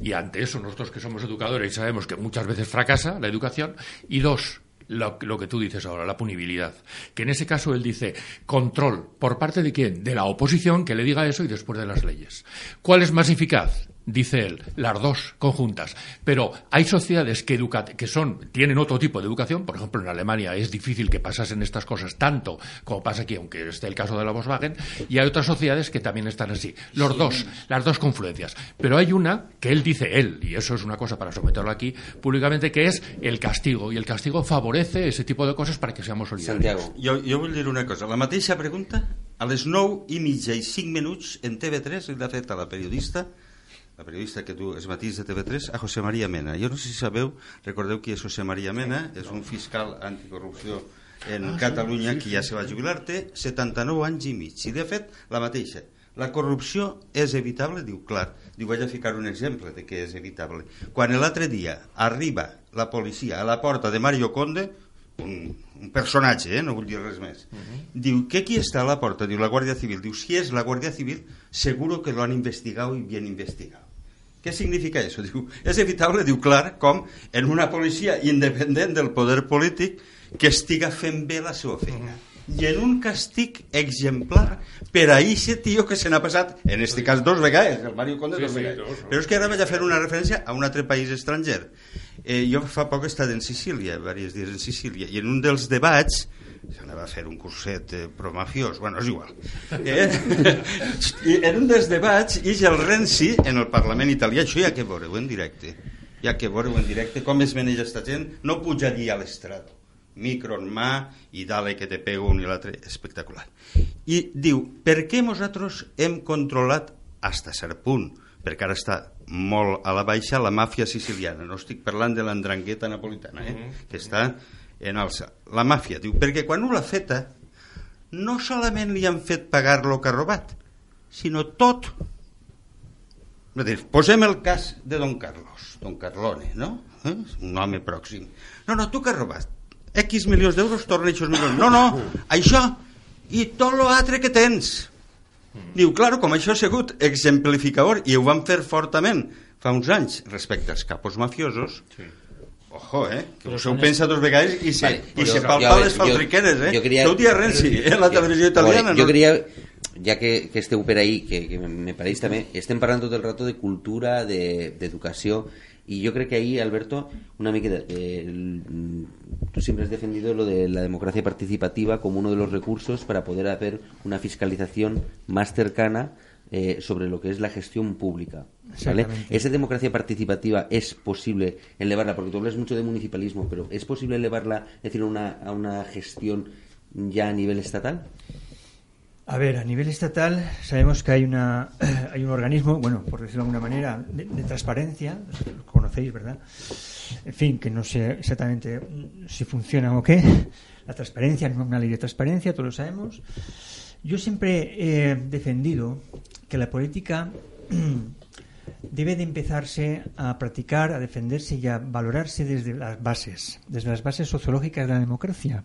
y ante eso nosotros que somos educadores y sabemos que muchas veces fracasa la educación, y dos, lo, lo que tú dices ahora, la punibilidad. Que en ese caso él dice control. ¿Por parte de quién? De la oposición que le diga eso y después de las leyes. ¿Cuál es más eficaz? Dice él, las dos conjuntas. Pero hay sociedades que, educa- que son, tienen otro tipo de educación. Por ejemplo, en Alemania es difícil que pasasen estas cosas tanto como pasa aquí, aunque esté el caso de la Volkswagen. Y hay otras sociedades que también están así. Los dos, las dos confluencias. Pero hay una que él dice, él, y eso es una cosa para someterlo aquí públicamente, que es el castigo. Y el castigo favorece ese tipo de cosas para que seamos solidarios. Santiago. Jo, jo vull dir una cosa. La mateixa pregunta, a les 9 i mitja i 5 minuts, en TV3, l'ha fet a la periodista, la periodista que tu es matís de TV3, a José María Mena. Jo no sé si sabeu, recordeu qui és José María Mena, és un fiscal anticorrupció en Catalunya que ja se va jubilar, té 79 anys i mig. I de fet, la mateixa. La corrupció és evitable? Diu, clar. Diu, vaig a ficar un exemple de què és evitable. Quan l'altre dia arriba la policia a la porta de Mario Conde, un, un personatge, eh? no vull dir res més. Diu, ¿qué qui està a la porta? Diu, la Guàrdia Civil. Diu, si és la Guàrdia Civil, seguro que lo han investigado y bien investigado. ¿Qué significa eso? Diu, és evitable, diu, clar, com en una policia independent del poder polític que estiga fent bé la seva feina. I en un castig exemplar per a eixe tio que se n'ha passat, en este cas dos vegades, el Mario Conde Sí, dos sí, vegades. dos? Però és que ara vaig a fer una referència a un altre país estranger. Eh, jo fa poc he estat en Sicília, diversos dies en Sicília, i en un dels debats s'anava a fer un curset eh, promafiós, bueno, és igual. *laughs* Eh? I en un dels debats, ix el Renzi en el Parlament italià, això ja que veureu en directe, ja que veureu en directe com es maneja esta gent, no puja dir a l'estrado micro en mà i dale que te pego un i l'altre, espectacular. I diu, per què nosaltres hem controlat, hasta cert punt, perquè ara està molt a la baixa la màfia siciliana, no estic parlant de l'andrangueta napolitana, eh? que està en alça. La màfia, diu, perquè quan ho l'ha feta, no solament li han fet pagar lo que ha robat, sinó tot. Posem el cas de Don Carlos, Don Carlone, no? Eh? Un home pròxim. No, no, tu que has robat? X milions d'euros, torna aquests milions. No, no, això i tot l'altre que tens. Diu, claro, com això ha sigut exemplificador i ho van fer fortament fa uns anys respecte als capos mafiosos, sí. Ojo, eh? Que us heu pensat dos vegades i se, Vale, i se palpa jo- les faltriqueres, eh? jo quería- Això ho dia Renzi, eh? La televisió italiana. Que, que esteu per ahí, que, que me parece también, estén parlant tot el rato de cultura, de, de y yo creo que ahí, Alberto, una miqueta, eh, tú siempre has defendido lo de la democracia participativa como uno de los recursos para poder hacer una fiscalización más cercana eh, sobre lo que es la gestión pública. ¿Vale? ¿Esa democracia participativa es posible elevarla? Porque tú hablas mucho de municipalismo, pero ¿es posible elevarla, es decir, una, a una gestión ya a nivel estatal? A ver, a nivel estatal sabemos que hay una *clears throat* hay un organismo, bueno, por decirlo de alguna manera, de, de transparencia, lo conocéis, ¿verdad? En fin, que no sé exactamente si funciona o qué. La transparencia, no una ley de transparencia, todos lo sabemos. Yo siempre he defendido que la política *clears throat* debe de empezarse a practicar, a defenderse y a valorarse desde las bases, desde las bases sociológicas de la democracia,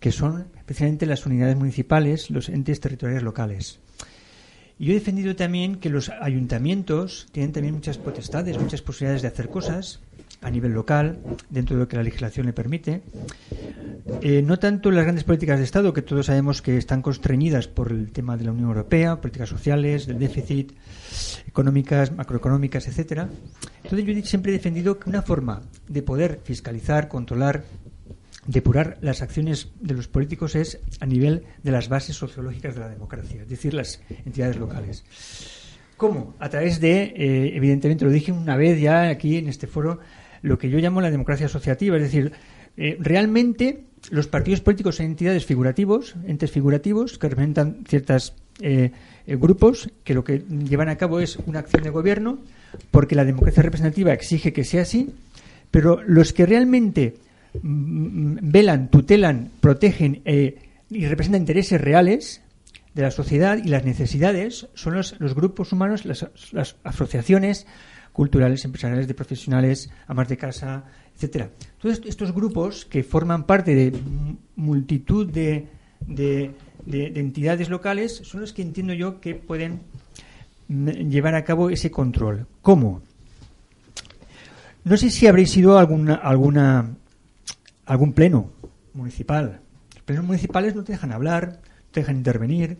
que son especialmente las unidades municipales, los entes territoriales locales. Y yo he defendido también que los ayuntamientos tienen también muchas potestades, muchas posibilidades de hacer cosas a nivel local, dentro de lo que la legislación le permite. Eh, no tanto las grandes políticas de Estado, que todos sabemos que están constreñidas por el tema de la Unión Europea, políticas sociales, del déficit, económicas, macroeconómicas, etcétera. Entonces yo siempre he defendido que una forma de poder fiscalizar, controlar, depurar las acciones de los políticos es a nivel de las bases sociológicas de la democracia, es decir, las entidades locales. ¿Cómo? A través de, eh, evidentemente, lo dije una vez ya aquí en este foro, lo que yo llamo la democracia asociativa, es decir, eh, realmente los partidos políticos son entidades figurativos, entes figurativos que representan ciertos eh, grupos que lo que llevan a cabo es una acción de gobierno, porque la democracia representativa exige que sea así, pero los que realmente mm, velan, tutelan, protegen y representan intereses reales de la sociedad y las necesidades son los, los grupos humanos, las, las, asociaciones culturales, empresariales, de profesionales, amas de casa, etcétera. Todos estos grupos que forman parte de multitud de, de, de, de entidades locales son los que entiendo yo que pueden llevar a cabo ese control. ¿Cómo? No sé si habréis ido a alguna, alguna, algún pleno municipal. Los plenos municipales no te dejan hablar, te dejan intervenir,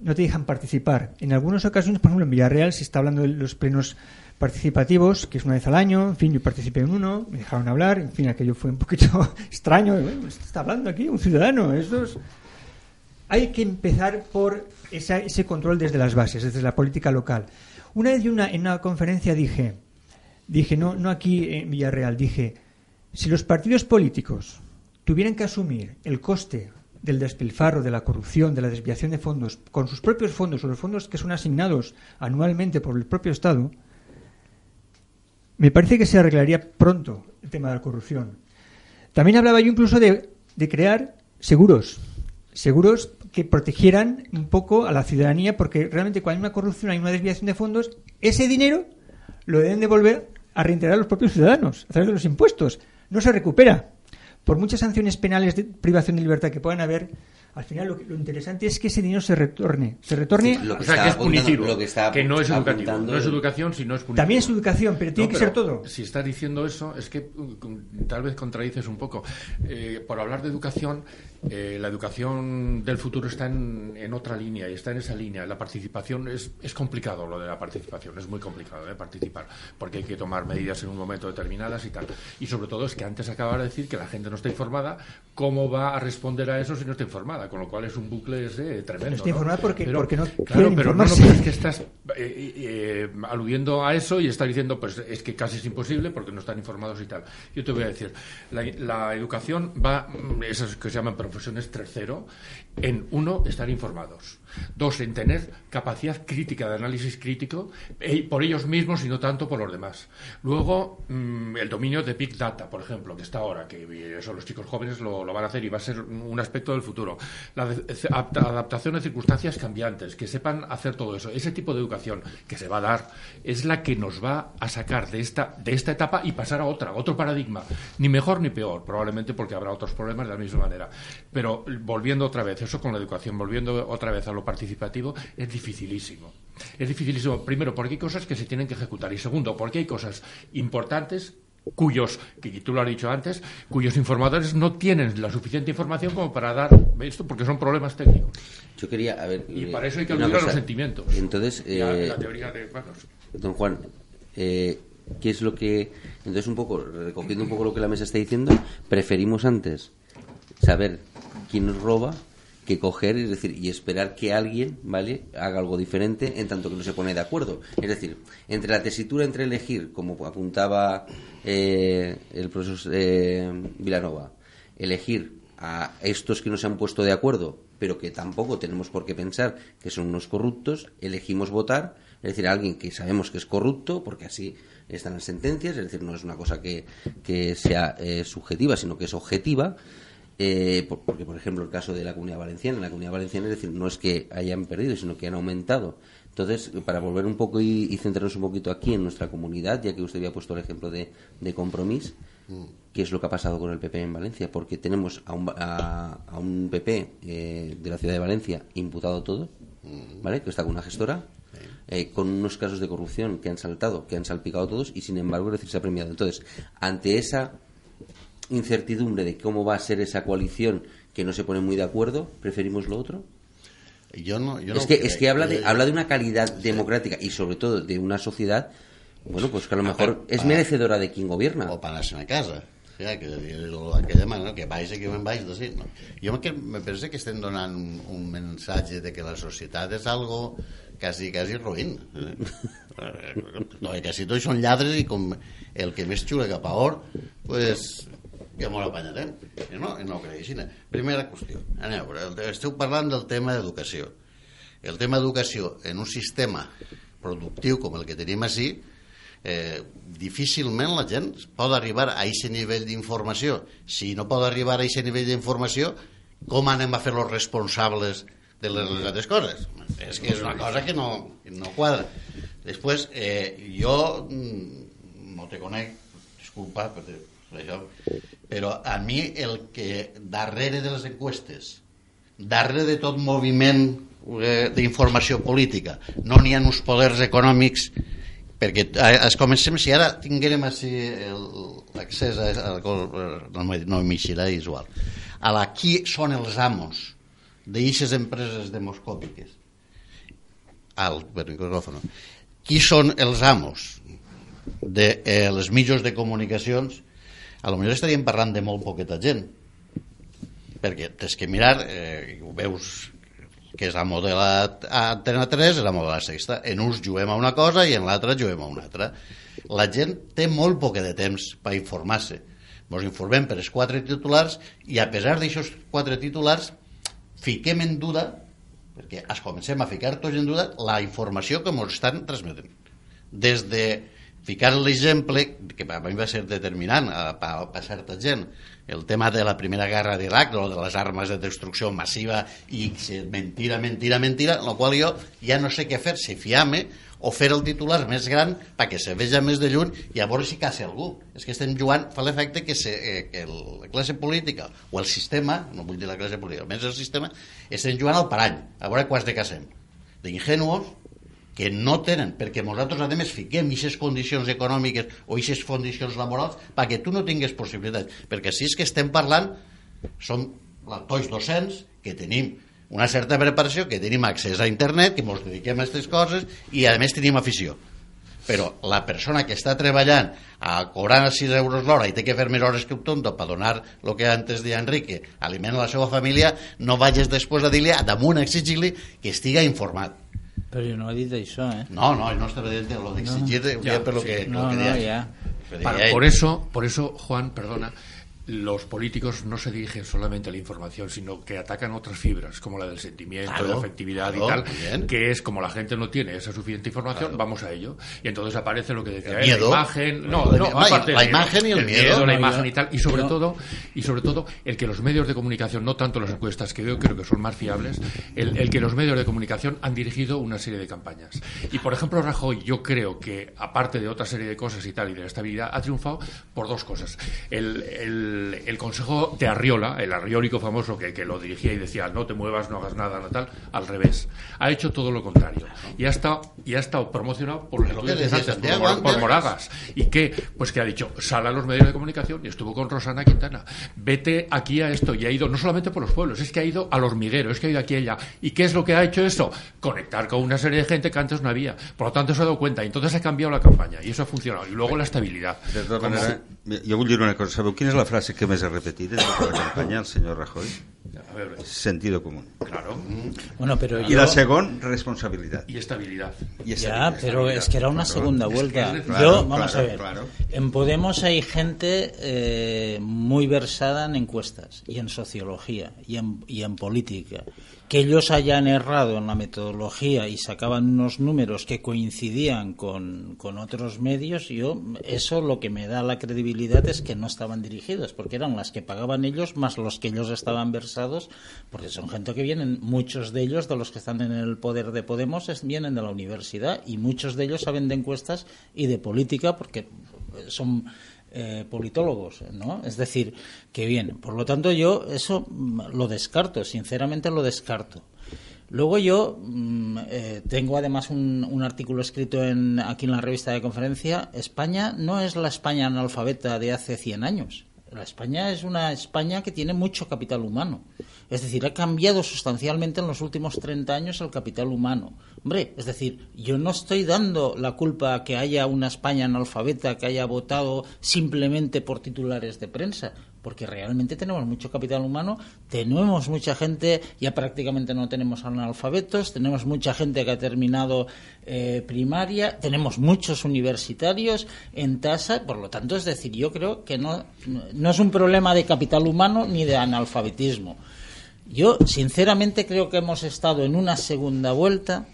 no te dejan participar. En algunas ocasiones, por ejemplo, en Villarreal se está hablando de los plenos participativos, que es una vez al año, en fin, yo participé en uno, me dejaron hablar, en fin, aquello fue un poquito *laughs* extraño, está hablando aquí un ciudadano. Hay que empezar por esa, ese control desde las bases, desde la política local. Una vez una, en una conferencia dije, dije, no, no aquí en Villarreal, dije, si los partidos políticos tuvieran que asumir el coste del despilfarro, de la corrupción, de la desviación de fondos, con sus propios fondos o los fondos que son asignados anualmente por el propio Estado, me parece que se arreglaría pronto el tema de la corrupción. También hablaba yo incluso de, crear seguros, seguros que protegieran un poco a la ciudadanía, porque realmente cuando hay una corrupción, hay una desviación de fondos, ese dinero lo deben devolver a reintegrar los propios ciudadanos a través de los impuestos. No se recupera por muchas sanciones penales de privación de libertad que puedan haber, al final lo, lo interesante es que ese dinero se retorne. Se retorne. Sí, o sea, que es punitivo. Lo que, está que no es educativo. No es educación, sino es punitivo. También es educación, pero tiene no, que pero ser todo. Si estás diciendo eso, es que mm, tal vez contradices un poco. Eh, por hablar de educación, eh, la educación del futuro está en, en, otra línea y está en esa línea. La participación es, es complicado, lo de la participación, es muy complicado de participar, porque hay que tomar medidas en un momento determinadas y tal. Y sobre todo es que antes acababa de decir que la gente no está informada, ¿cómo va a responder a eso si no está informada? Con lo cual es un bucle ese tremendo. No está informada ¿no? porque, pero, porque no Claro, pero no, no, pero es que estás eh, eh, aludiendo a eso y estás diciendo, pues es que casi es imposible porque no están informados y tal. Yo te voy a decir, la, la educación va, esas que se llaman profesiones tercero, en uno, estar informados. Dos, en tener capacidad crítica de análisis crítico eh, por ellos mismos y no tanto por los demás. Luego, mmm, el dominio de Big Data, por ejemplo, que está ahora, que eso los chicos jóvenes lo, van a hacer y va a ser un aspecto del futuro. La de, adaptación a circunstancias cambiantes, que sepan hacer todo eso. Ese tipo de educación que se va a dar es la que nos va a sacar de esta, de esta etapa y pasar a otra, otro paradigma. Ni mejor ni peor, probablemente porque habrá otros problemas de la misma manera. Pero volviendo otra vez, eso con la educación, volviendo otra vez a lo participativo, es dificilísimo. Es dificilísimo, primero, porque hay cosas que se tienen que ejecutar y segundo, porque hay cosas importantes cuyos, que tú lo has dicho antes, cuyos informadores no tienen la suficiente información como para dar esto, porque son problemas técnicos. Yo quería, a ver... Y para eso hay que a los sentimientos. Entonces, eh, la, la teoría de... Bueno, don Juan, eh, ¿qué es lo que... Entonces, un poco, recogiendo un poco lo que la mesa está diciendo, preferimos antes saber quién nos roba que coger es decir y esperar que alguien vale haga algo diferente en tanto que no se pone de acuerdo. Es decir entre la tesitura entre elegir como apuntaba eh, el profesor eh, Vilanova elegir a estos que no se han puesto de acuerdo pero que tampoco tenemos por qué pensar que son unos corruptos elegimos votar es decir a alguien que sabemos que es corrupto porque así están las sentencias es decir no es una cosa que, que sea eh, subjetiva sino que es objetiva eh, porque, por ejemplo, el caso de la Comunidad Valenciana, en la Comunidad Valenciana, es decir, no es que hayan perdido, sino que han aumentado. Entonces, para volver un poco y, y centrarnos un poquito aquí en nuestra comunidad, ya que usted había puesto el ejemplo de, de compromiso, ¿qué es lo que ha pasado con el PP en Valencia? Porque tenemos a un, a, a un PP eh, de la ciudad de Valencia imputado todo, ¿vale? Que está con una gestora, eh, con unos casos de corrupción que han saltado, que han salpicado todos y sin embargo es decir, se ha premiado. Entonces, ante esa incertidumbre de cómo va a ser esa coalición que no se pone muy de acuerdo, preferimos lo otro. Yo no, yo es no que creo- es que habla de yo- habla de una calidad democrática y sobre todo de una sociedad bueno pues que a lo mejor es merecedora de quien gobierna o para anar a casa sigui, que el- aquella manera que vagi que me'n vaig d'ací no? jo que me penso que estem donant un, un mensatge de que la societat és algo quasi, quasi ruïn *laughs* eh? no, i quasi tots són lladres i com el que més xula cap a or pues ja m'ho apanyarem I no, no ho així primera qüestió anem a veure, esteu parlant del tema d'educació el tema d'educació en un sistema productiu com el que tenim així eh, difícilment la gent pot arribar a aquest nivell d'informació. Si no pot arribar a aquest nivell d'informació, com anem a fer los responsables de les, les altres coses? És que és una cosa que no, que no quadra. Després, eh, jo mm, no te conec, disculpa per per això, però a mi el que darrere de les enquestes, darrere de tot moviment eh, d'informació política, no n'hi ha uns poders econòmics perquè eh, es comencem, si ara tinguérem així l'accés a, a, a, no, no m'eixirà igual. A la qui són els amos d'aixes empreses demoscòpiques. Al per micròfono qui són els amos? De eh, les mitjos de comunicacions a lo millor estaríem parlant de molt poqueta gent. Perquè tens que mirar eh, i ho veus que és amo de la Antena 3 és amo de la Sexta. En uns juguem a una cosa i en l'altra juguem a una altra. La gent té molt poc de temps per informar-se. Ens informem per els quatre titulars i a pesar d'aixòs quatre titulars fiquem en duda perquè es comencem a ficar tots en duda la informació que ens estan transmetent. Des de ficar l'exemple que per a mi va ser determinant a, a, a certa gent el tema de la primera guerra d'Iraq de les armes de destrucció massiva i mentira, mentira, mentira en la qual jo ja no sé què fer si fiar-me o fer el titular més gran perquè se veja més de lluny i a veure si caça algú. És que estem jugant, fa l'efecte que, se, eh, que la classe política o el sistema, no vull dir la classe política almenys el sistema, estem jugant al parany a veure quants de casem d'ingenuos que no tenen, perquè nosaltres a més fiquem aquestes condicions econòmiques o aquestes condicions laborals perquè tu no tingues possibilitats, perquè si és que estem parlant som tots docents que tenim una certa preparació, que tenim accés a internet, que ens dediquem a aquestes coses i a més tenim afició però la persona que està treballant a cobrar 6 euros l'hora i té que fer més hores que un tonto per donar el que antes deia Enrique, aliment a la seva família, no vagis després a dir-li, damunt a exigir-li que estiga informat. Però jo no he dit això, eh? No, no, no estava dient lo d'exigir no, Ya, per lo sí. que, No, lo que no, ya. Pero Para- ya- por eso, por eso, Juan, perdona, los políticos no se dirigen solamente a la información, sino que atacan otras fibras, como la del sentimiento, Claro, la afectividad claro, y tal, muy bien. que es como la gente no tiene esa suficiente información, vamos a ello. Y entonces aparece lo que decía El él, miedo. la imagen, no, La- no, la- aparte la miedo, imagen y el miedo. la No, imagen y tal, y sobre todo, y sobre todo el que los medios de comunicación, no tanto las encuestas, que yo creo que son más fiables, el, el que los medios de comunicación han dirigido una serie de campañas. Y por ejemplo, Rajoy, yo creo que aparte de otra serie de cosas y tal y de la estabilidad, ha triunfado por dos cosas. El, el- el consejo de Arriola, el arriólico famoso que, que lo dirigía y decía no te muevas, no hagas nada, no tal, al revés. Ha hecho todo lo contrario. Y ha estado, y ha estado promocionado por lo que Lo tú que decías decía antes, por, Mor- por. Moragas. ¿Y qué? Pues que ha dicho, sal a los medios de comunicación y estuvo con Rosana Quintana. Vete aquí a esto y ha ido no solamente por los pueblos, es que ha ido al hormiguero, es que ha ido aquí y allá. ¿Y qué es lo que ha hecho eso? Conectar con una serie de gente que antes no había. Por lo tanto, se ha dado cuenta y entonces ha cambiado la campaña y eso ha funcionado. Y luego la estabilidad. De tota Como- manera, jo vull dir una cosa. Sabeu quina és la frase que més ha repetit en tota la campanya el senyor Rajoy? A ver, Sentido común. claro. Bueno, pero I yo... la segon, responsabilitat. Y estabilidad. I Ya, pero es que era una Claro. segunda Es vuelta. que- claro, Yo, vamos claro, a ver. claro. En Podemos hay gente eh, muy versada en encuestas y en sociología y en, y en política. Que ellos hayan errado en la metodología y sacaban unos números que coincidían con, con otros medios, yo eso lo que me da la credibilidad es que no estaban dirigidos, porque eran las que pagaban ellos más los que ellos estaban versados, porque son gente que vienen, muchos de ellos, de los que están en el poder de Podemos, vienen de la universidad y muchos de ellos saben de encuestas y de política porque son eh, politólogos, ¿no? Es decir, que vienen. Por lo tanto, yo eso lo descarto, sinceramente lo descarto. Luego yo mm, eh, tengo además un, un artículo escrito en, aquí en la revista de conferencia. España no es la España analfabeta de hace 100 años. La España es una España que tiene mucho capital humano. Es decir, ha cambiado sustancialmente en los últimos 30 años el capital humano. Hombre, es decir, yo no estoy dando la culpa a que haya una España analfabeta que haya votado simplemente por titulares de prensa, porque realmente tenemos mucho capital humano, tenemos mucha gente, ya prácticamente no tenemos analfabetos, tenemos mucha gente que ha terminado eh, primaria, tenemos muchos universitarios en tasa, por lo tanto, es decir, yo creo que no, no es un problema de capital humano ni de analfabetismo. Yo, sinceramente, creo que hemos estado en una segunda vuelta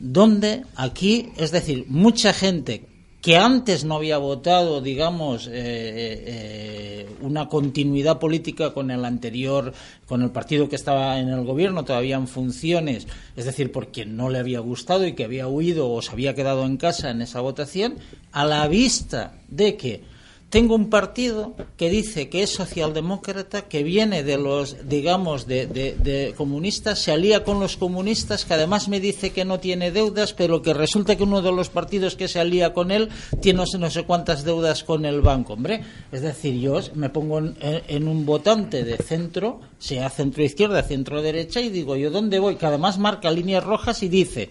donde aquí, es decir, mucha gente que antes no había votado, digamos, eh, eh, una continuidad política con el anterior, con el partido que estaba en el gobierno, todavía en funciones, es decir, porque no le había gustado y que había huido o se había quedado en casa en esa votación, a la vista de que tengo un partido que dice que es socialdemócrata, que viene de los, digamos, de, comunistas, se alía con los comunistas, que además me dice que no tiene deudas, pero que resulta que uno de los partidos que se alía con él tiene no sé, no sé cuántas deudas con el banco. Hombre, es decir, yo me pongo en, en un votante de centro, sea centro izquierda, centro derecha, y digo, ¿yo dónde voy? Que además marca líneas rojas y dice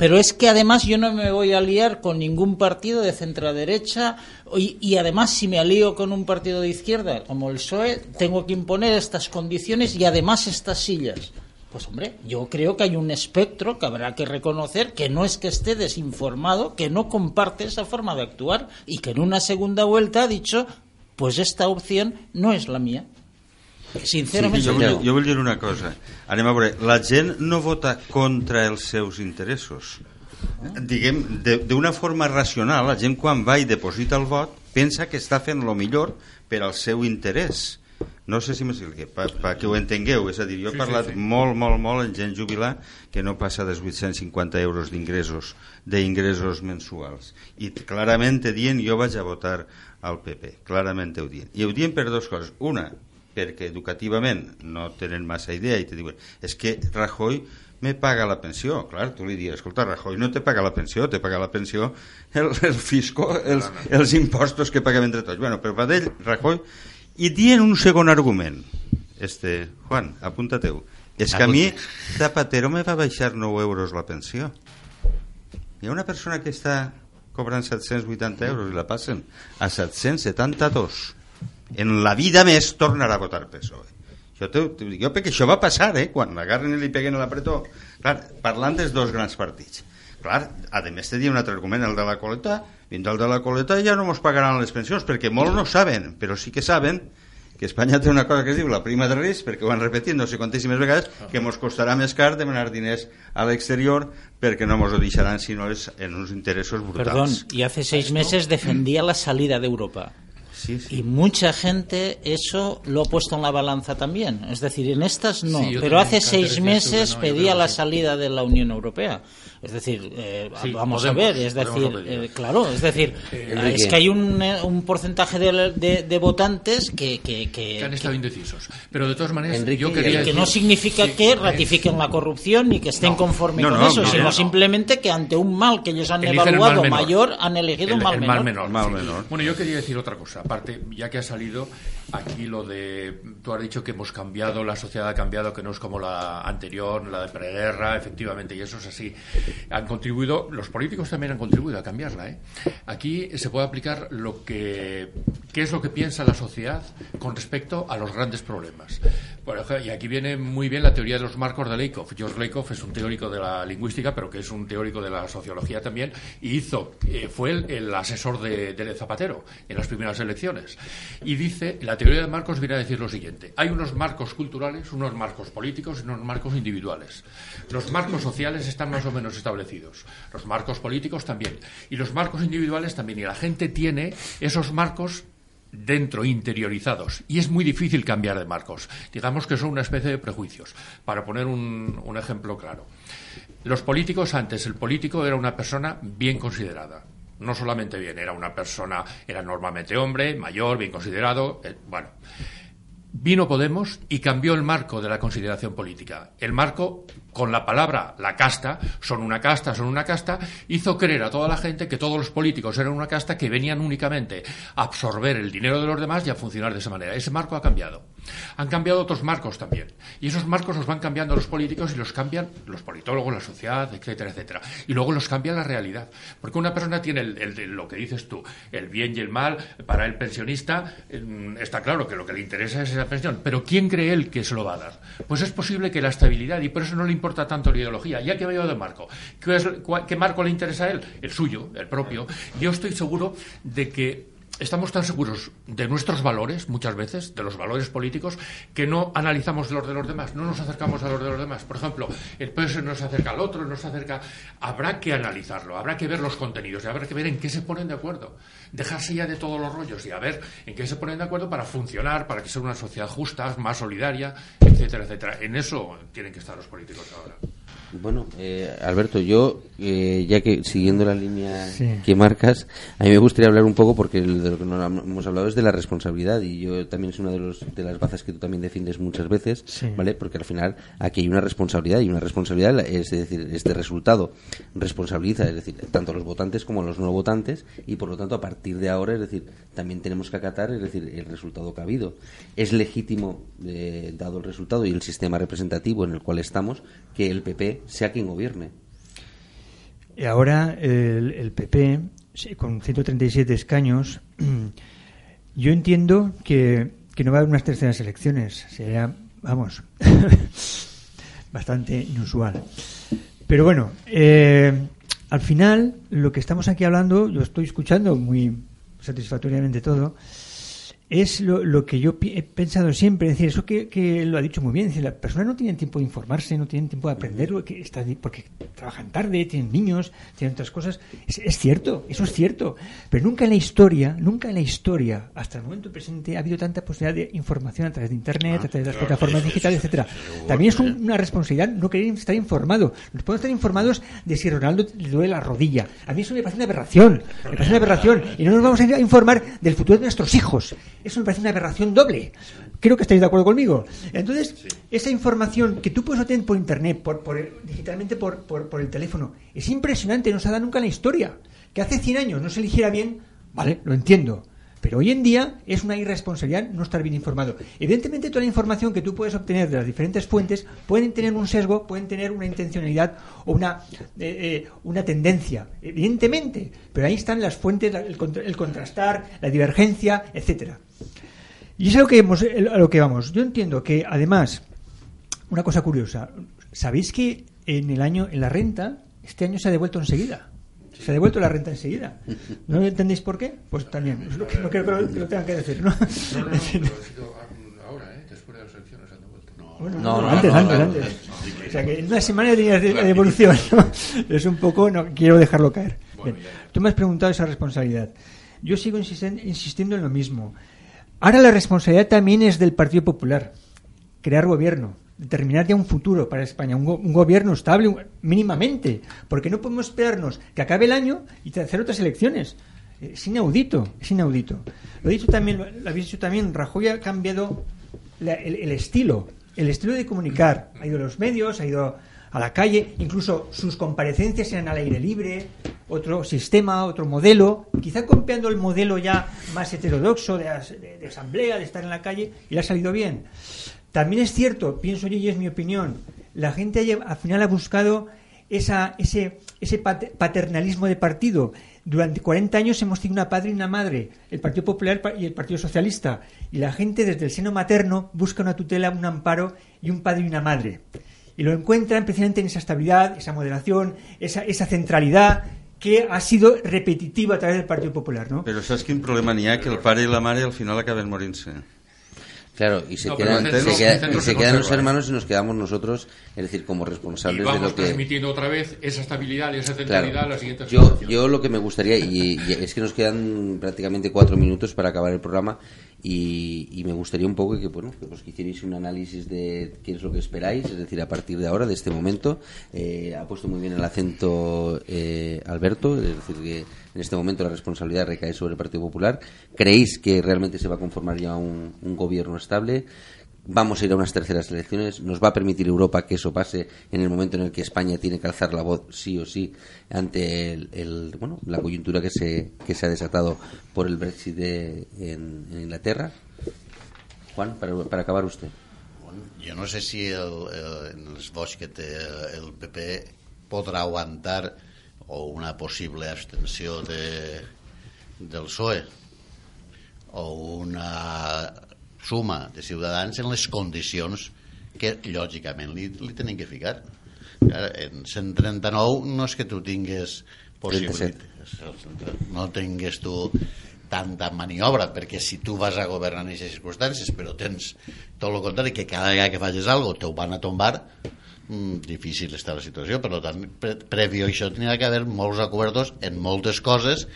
pero es que además yo no me voy a liar con ningún partido de centro-derecha y, y, además si me alío con un partido de izquierda como el PSOE, tengo que imponer estas condiciones y además estas sillas. Pues hombre, yo creo que hay un espectro que habrá que reconocer que no es que esté desinformado, que no comparte esa forma de actuar y que en una segunda vuelta ha dicho, pues esta opción no es la mía. Sincerament, sí, jo, vull, jo vull dir una cosa. Anem a veure, la gent no vota contra els seus interessos. Diguem, d'una forma racional, la gent quan va i deposita el vot pensa que està fent el millor per al seu interès. No sé si m'expliqui, perquè ho entengueu. És a dir, jo he parlat sí, sí, sí. molt, molt, molt amb gent jubilar que no passa dels 850 euros d'ingressos d'ingressos mensuals. I clarament dient jo vaig a votar al PP, clarament ho dient. I ho dient per dues coses. Una, perquè educativament no tenen massa idea i te diuen és que Rajoy me paga la pensió. Clar, tu li dius, escolta, Rajoy no te paga la pensió, te paga la pensió el, el fisco, els, els impostos que paguem entre tots. Bueno, però per d'ell, Rajoy... I dient un segon argument, este, Juan, apunta-teu, és que a mi Zapatero me va baixar 9 euros la pensió. Hi ha una persona que està cobrant 780 euros i la passen a 772 en la vida més tornarà a votar PSOE. Jo, te, te, jo perquè això va passar, eh? quan l'agarren i li peguen a l'apretó. Clar, parlant dels dos grans partits. Clar, a més te diu un altre argument, el de la coleta, vint el de la coleta ja no ens pagaran les pensions, perquè molts no saben, però sí que saben que Espanya té una cosa que es diu la prima de risc, perquè ho han repetit no sé quantíssimes vegades, que ens costarà més car demanar diners a l'exterior perquè no ens ho deixaran sinó en uns interessos brutals. Perdón, y hace seis meses defendía la salida de Europa. Sí, sí. Y mucha gente eso lo ha puesto en la balanza también. Es decir, en estas no, Sí, pero hace seis meses pedía la salida de la Unión Europea. Es decir, eh, Sí, vamos podemos, a ver, es decir, eh, claro, es decir, Enrique. es que hay un, eh, un porcentaje de, de- de votantes que, que, que- que han estado indecisos. Pero de todas maneras, Enrique, yo quería que decir- no significa Sí, que eh, ratifiquen la corrupción ni que estén No. conformes No, con eso, no, sino no. simplemente que ante un mal que ellos han Eligen evaluado mayor han elegido el, un mal el menor. mal menor. Mal sí. menor. Bueno, yo quería decir otra cosa. Aparte, ya que ha salido aquí lo de. Tú has dicho que hemos cambiado, la sociedad ha cambiado, que no es como la anterior, la de preguerra, efectivamente, y eso es así. Han contribuido, los políticos también han contribuido a cambiarla. ¿eh? Aquí se puede aplicar lo que. ¿Qué es lo que piensa la sociedad con respecto a los grandes problemas? Y aquí viene muy bien la teoría de los marcos de Lakoff. George Lakoff es un teórico de la lingüística, pero que es un teórico de la sociología también, y hizo, eh, fue el, el asesor de, de Zapatero en las primeras elecciones. Y dice, la teoría de marcos viene a decir lo siguiente: hay unos marcos culturales, unos marcos políticos y unos marcos individuales. Los marcos sociales están más o menos establecidos, los marcos políticos también, y los marcos individuales también. Y la gente tiene esos marcos dentro, interiorizados. Y es muy difícil cambiar de marcos. Digamos que son una especie de prejuicios. Para poner un, ejemplo claro. Los políticos antes, el político era una persona bien considerada. No solamente bien, era una persona, era normalmente hombre, mayor, bien considerado. eh, bueno. vino Podemos y cambió el marco de la consideración política. El marco, con la palabra la casta, son una casta, son una casta, hizo creer a toda la gente que todos los políticos eran una casta que venían únicamente a absorber el dinero de los demás y a funcionar de esa manera. Ese marco ha cambiado. Han cambiado otros marcos también. Y esos marcos los van cambiando los políticos y los cambian los politólogos, la sociedad, etcétera, etcétera. Y luego los cambia la realidad. Porque una persona tiene el, lo que dices tú, el bien y el mal. Para el pensionista mm, está claro que lo que le interesa es esa pensión. Pero ¿quién cree él que se lo va a dar? Pues es posible que la estabilidad, y por eso no le importa tanto la ideología. Ya que veo de marco, ¿qué, ¿qué marco le interesa a él? El suyo, el propio. Yo estoy seguro de que Estamos tan seguros de nuestros valores, muchas veces, de los valores políticos, que no analizamos los de los demás, no nos acercamos a los de los demás. Por ejemplo, el PS no se acerca al otro, no se acerca. Habrá que analizarlo, habrá que ver los contenidos y habrá que ver en qué se ponen de acuerdo. Dejarse ya de todos los rollos y a ver en qué se ponen de acuerdo para funcionar, para que sea una sociedad justa, más solidaria, etcétera, etcétera. En eso tienen que estar los políticos ahora. Bueno, eh, Alberto, yo, eh, ya que siguiendo la línea Sí. que marcas, a mí me gustaría hablar un poco, porque de lo que no ham- hemos hablado es de la responsabilidad, y yo también es una de, los, de las bazas que tú también defiendes muchas veces, Sí. ¿vale? Porque al final aquí hay una responsabilidad, y una responsabilidad es decir, este resultado responsabiliza, es decir, tanto a los votantes como a los no votantes, y por lo tanto, a partir de ahora, es decir, también tenemos que acatar, es decir, el resultado que ha habido. Es legítimo, eh, dado el resultado y el sistema representativo en el cual estamos, que el PP sea quien gobierne. Y ahora el, PP, con 137 escaños, *clears throat* yo entiendo que, que no va a haber unas terceras elecciones. Sería, vamos, *laughs* bastante inusual. Pero bueno, eh, al final, lo que estamos aquí hablando, yo estoy escuchando muy satisfactoriamente todo, es lo, lo que yo he pensado siempre, es decir, eso que, que lo ha dicho muy bien, es decir, las personas no tienen tiempo de informarse, no tienen tiempo de aprender, que está, porque trabajan tarde, tienen niños, tienen otras cosas. Es, es cierto, eso es cierto, pero nunca en la historia, nunca en la historia, hasta el momento presente, ha habido tanta posibilidad de información a través de Internet, a través de las plataformas digitales, etcétera. También es un- una responsabilidad no querer estar informado. Nos podemos estar informados de si Ronaldo le duele la rodilla. A mí eso me parece una aberración, me parece una aberración, y no nos vamos a informar del futuro de nuestros hijos. Eso me parece una aberración doble. Creo que estáis de acuerdo conmigo. Entonces, esa información que tú puedes obtener por internet, por, por el- digitalmente por, por- por el teléfono, es impresionante, no se ha dado nunca en la historia. Que hace 100 años no se eligiera bien, vale, lo entiendo. Pero hoy en día es una irresponsabilidad no estar bien informado. Evidentemente, toda la información que tú puedes obtener de las diferentes fuentes pueden tener un sesgo, pueden tener una intencionalidad o una, eh, eh, una tendencia. Evidentemente. Pero ahí están las fuentes, el, el contrastar, la divergencia, etcétera. Y eso es a lo que, hemos- a lo que vamos. Yo entiendo que, además, una cosa curiosa. ¿Sabéis que en el año, en la renta, este año se ha devuelto enseguida? Se ha devuelto la renta enseguida. ¿No entendéis por qué? Pues también. Que no creo que lo, que lo tengan que decir, ¿no? No, no, no, pero ha sido ahora, ¿eh? Después de las elecciones han devuelto. No, no, antes, no, antes, no, antes. O sea que en una semana tenías de, de evolución. ¿no? Es un poco, no quiero dejarlo caer. Bien. Tú me has preguntado esa responsabilidad. Yo sigo insistiendo en lo mismo. Ahora la responsabilidad también es del Partido Popular. Crear gobierno, determinar ya un futuro para España, un, go- un gobierno estable mínimamente, porque no podemos esperarnos que acabe el año y hacer otras elecciones. Es inaudito, es inaudito. Lo he dicho también, lo, lo habéis dicho también, Rajoy ha cambiado la- el, el estilo, el estilo de comunicar. Ha ido a los medios, ha ido a la calle, incluso sus comparecencias eran al aire libre, otro sistema, otro modelo, quizá copiando el modelo ya más heterodoxo de, de- asamblea, de estar en la calle, y le ha salido bien. También es cierto, pienso yo y es mi opinión, la gente al final ha buscado esa, ese, ese pat- paternalismo de partido. Durante 40 años hemos tenido una padre y una madre, el Partido Popular y el Partido Socialista. Y la gente desde el seno materno busca una tutela, un amparo y un padre y una madre. Y lo encuentran precisamente en esa estabilidad, esa moderación, esa, esa centralidad que ha sido repetitiva a través del Partido Popular. ¿no? Però saps quin problema n'hi ha? Que el pare i la mare al final acaben morint-se. Claro, y se No, pero quedan, el centro- se queda- el centro y se se quedan los ¿eh? hermanos y nos quedamos nosotros, es decir, como Y responsables de lo que... transmitiendo otra vez esa estabilidad y esa Claro. centralidad a la siguiente Yo, yo lo que me gustaría, y, y es que nos quedan prácticamente cuatro minutos para acabar el programa, y, y me gustaría un poco que, bueno, que, pues, que hicierais un análisis de qué es lo que esperáis, es decir, a partir de ahora, de este momento. Eh, ha puesto muy bien el acento eh, Alberto, es decir, que en este momento la responsabilidad recae sobre el Partido Popular. ¿Creéis que realmente se va a conformar ya un, un gobierno estable? Vamos a ir a unas terceras elecciones, nos va a permitir Europa que eso pase en el momento en el que España tiene que alzar la voz sí o sí ante el, bueno, la coyuntura que se, que se ha desatado por el Brexit de- en, Inglaterra. Juan, para, acabar usted. Bueno, jo no sé si el, el, en el PP podrà aguantar o una possible abstenció de, del PSOE o una suma de ciutadans en les condicions que lògicament li, li tenen que ficar. Ara, en 139 no és que tu tingues possibilitats. No tingues tu tanta maniobra perquè si tu vas a governar en aquestes circumstàncies però tens tot el contrari que cada vegada que facis alguna cosa te ho van a tombar mm, difícil està la situació. Per tant pre prèvio a això tenia que haver molts acords en moltes coses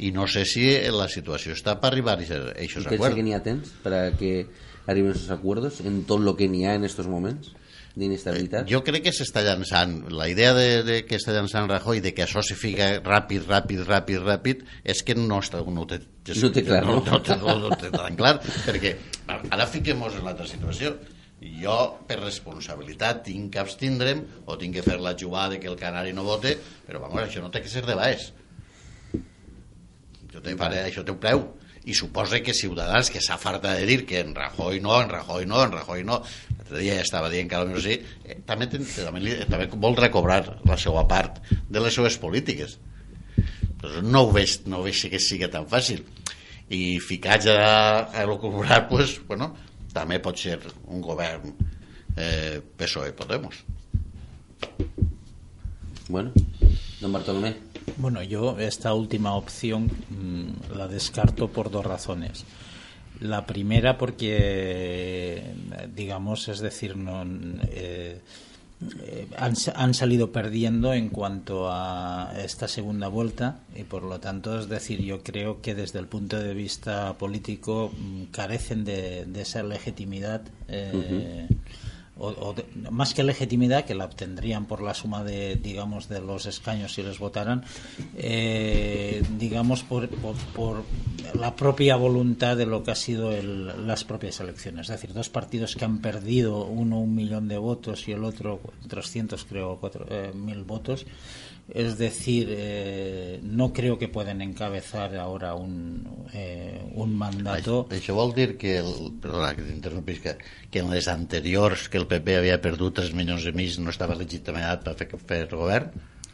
i no sé si la situació està per arribar a aquests ¿Y pensa acords que n'hi ha temps para que arriben esos acuerdos en todo lo que n'hi ha en estos moments d'inestabilitat? Jo crec que s'està llançant, la idea de, de que està llançant Rajoy de que això se fica ràpid, ràpid, ràpid, ràpid, és que no, està, no, té, No té clar, no, no? no, té, no, no té tan clar, perquè ara fiquem-nos en l'altra situació. Jo, per responsabilitat, tinc que abstindre'm o tinc que fer la jugada que el canari no vote, però vamos, això no té que ser de baix. Jo te faré, això té un preu. I suposa que Ciutadans que s'ha farta de dir que en Rajoy no, en Rajoy no, en Rajoy no. L'altre dia ja estava dient que a millor sí eh, també, també, també vol recobrar la seva part de les seves polítiques. Però no ho veig, no ho veig que sigui tan fàcil. I ficar ja a l'ocupar pues, bueno, també pot ser un govern eh, PSOE Podemos. Bueno, don Bartolomé. Bueno, yo esta última opción mm, la descarto por dos razones. La primera porque, digamos, es decir, no, eh, eh, han, han salido perdiendo en cuanto a esta segunda vuelta y por lo tanto, es decir, yo creo que desde el punto de vista político mm, carecen de, de esa legitimidad. eh, o, o más que legitimidad que la obtendrían por la suma de digamos de los escaños si les votaran eh, digamos por, por, por la propia voluntad de lo que ha sido el- las propias elecciones. Es decir dos partidos que han perdido uno un millón de votos y el otro 300 creo cuatro, eh, mil votos es decir eh, no creo que pueden encabezar ahora un, eh, un mandato Això, vol dir que, el, perdona, que t'interrompis, que, que en les anteriors que el PP havia perdut 3 milions i mig no estava legitimat per fer, fer govern?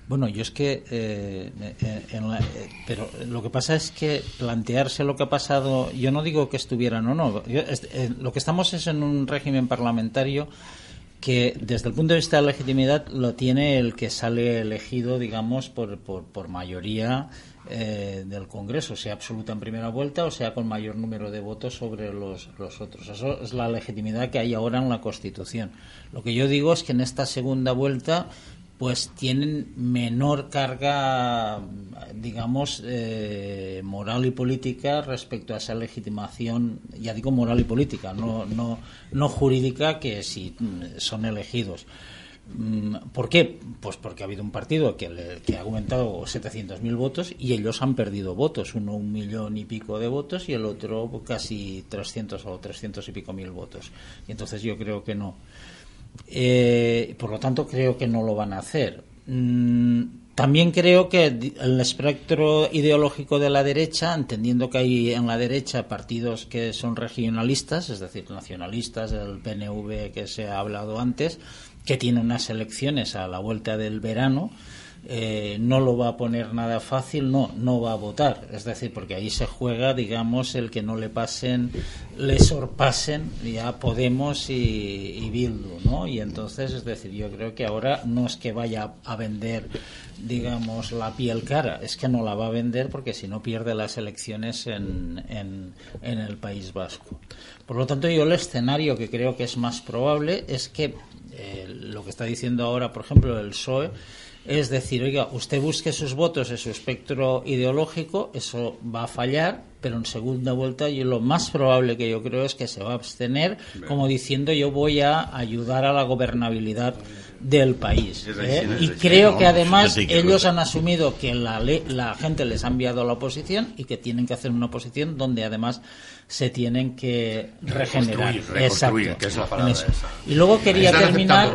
Bueno, yo es que, eh, eh, en la- eh, pero lo que pasa es que plantearse lo que ha pasado, yo no digo que estuvieran o no, yo- es- eh, lo que estamos es en un régimen parlamentario que desde el punto de vista de legitimidad lo tiene el que sale elegido, digamos, por, por, por mayoría eh, del Congreso, sea absoluta en primera vuelta o sea con mayor número de votos sobre los, los otros. Eso es la legitimidad que hay ahora en la Constitución. Lo que yo digo es que en esta segunda vuelta pues tienen menor carga, digamos, eh, moral y política respecto a esa legitimación, ya digo moral y política, no, no, no jurídica que si mm, son elegidos. Mm, ¿Por qué? Pues porque ha habido un partido que, le- que ha aumentado 700.000 votos y ellos han perdido votos, uno un millón y pico de votos y el otro casi 300 o 300 y pico mil votos. Y entonces yo creo que no. Eh, por lo tanto, creo que no lo van a hacer. Mm, también creo que el espectro ideológico de la derecha, entendiendo que hay en la derecha partidos que son regionalistas, es decir, nacionalistas, el PNV que se ha hablado antes, que tiene unas elecciones a la vuelta del verano, eh, no lo va a poner nada fácil, no, no va a votar. Es decir, porque ahí se juega, digamos, el que no le pasen, le sorpasen ya Podemos y, y Bildu, ¿no? Y entonces, es decir, yo creo que ahora no es que vaya a vender, digamos, la piel cara, es que no la va a vender porque si no pierde las elecciones en, en, el País Vasco. Por lo tanto, yo el escenario que creo que es más probable es que eh, lo que está diciendo ahora, por ejemplo, el PSOE, es decir, oiga, usted busque sus votos en su espectro ideológico, eso va a fallar, pero en segunda vuelta yo lo más probable que yo creo es que se va a abstener, como diciendo yo voy a ayudar a la gobernabilidad del país. ¿eh? Y creo que además ellos han asumido que la, la gente les ha enviado a la oposición y que tienen que hacer una oposición donde además se tienen que regenerar. Reconstruir, reconstruir, Exacto. que es la palabra esa. Y luego quería Están terminar.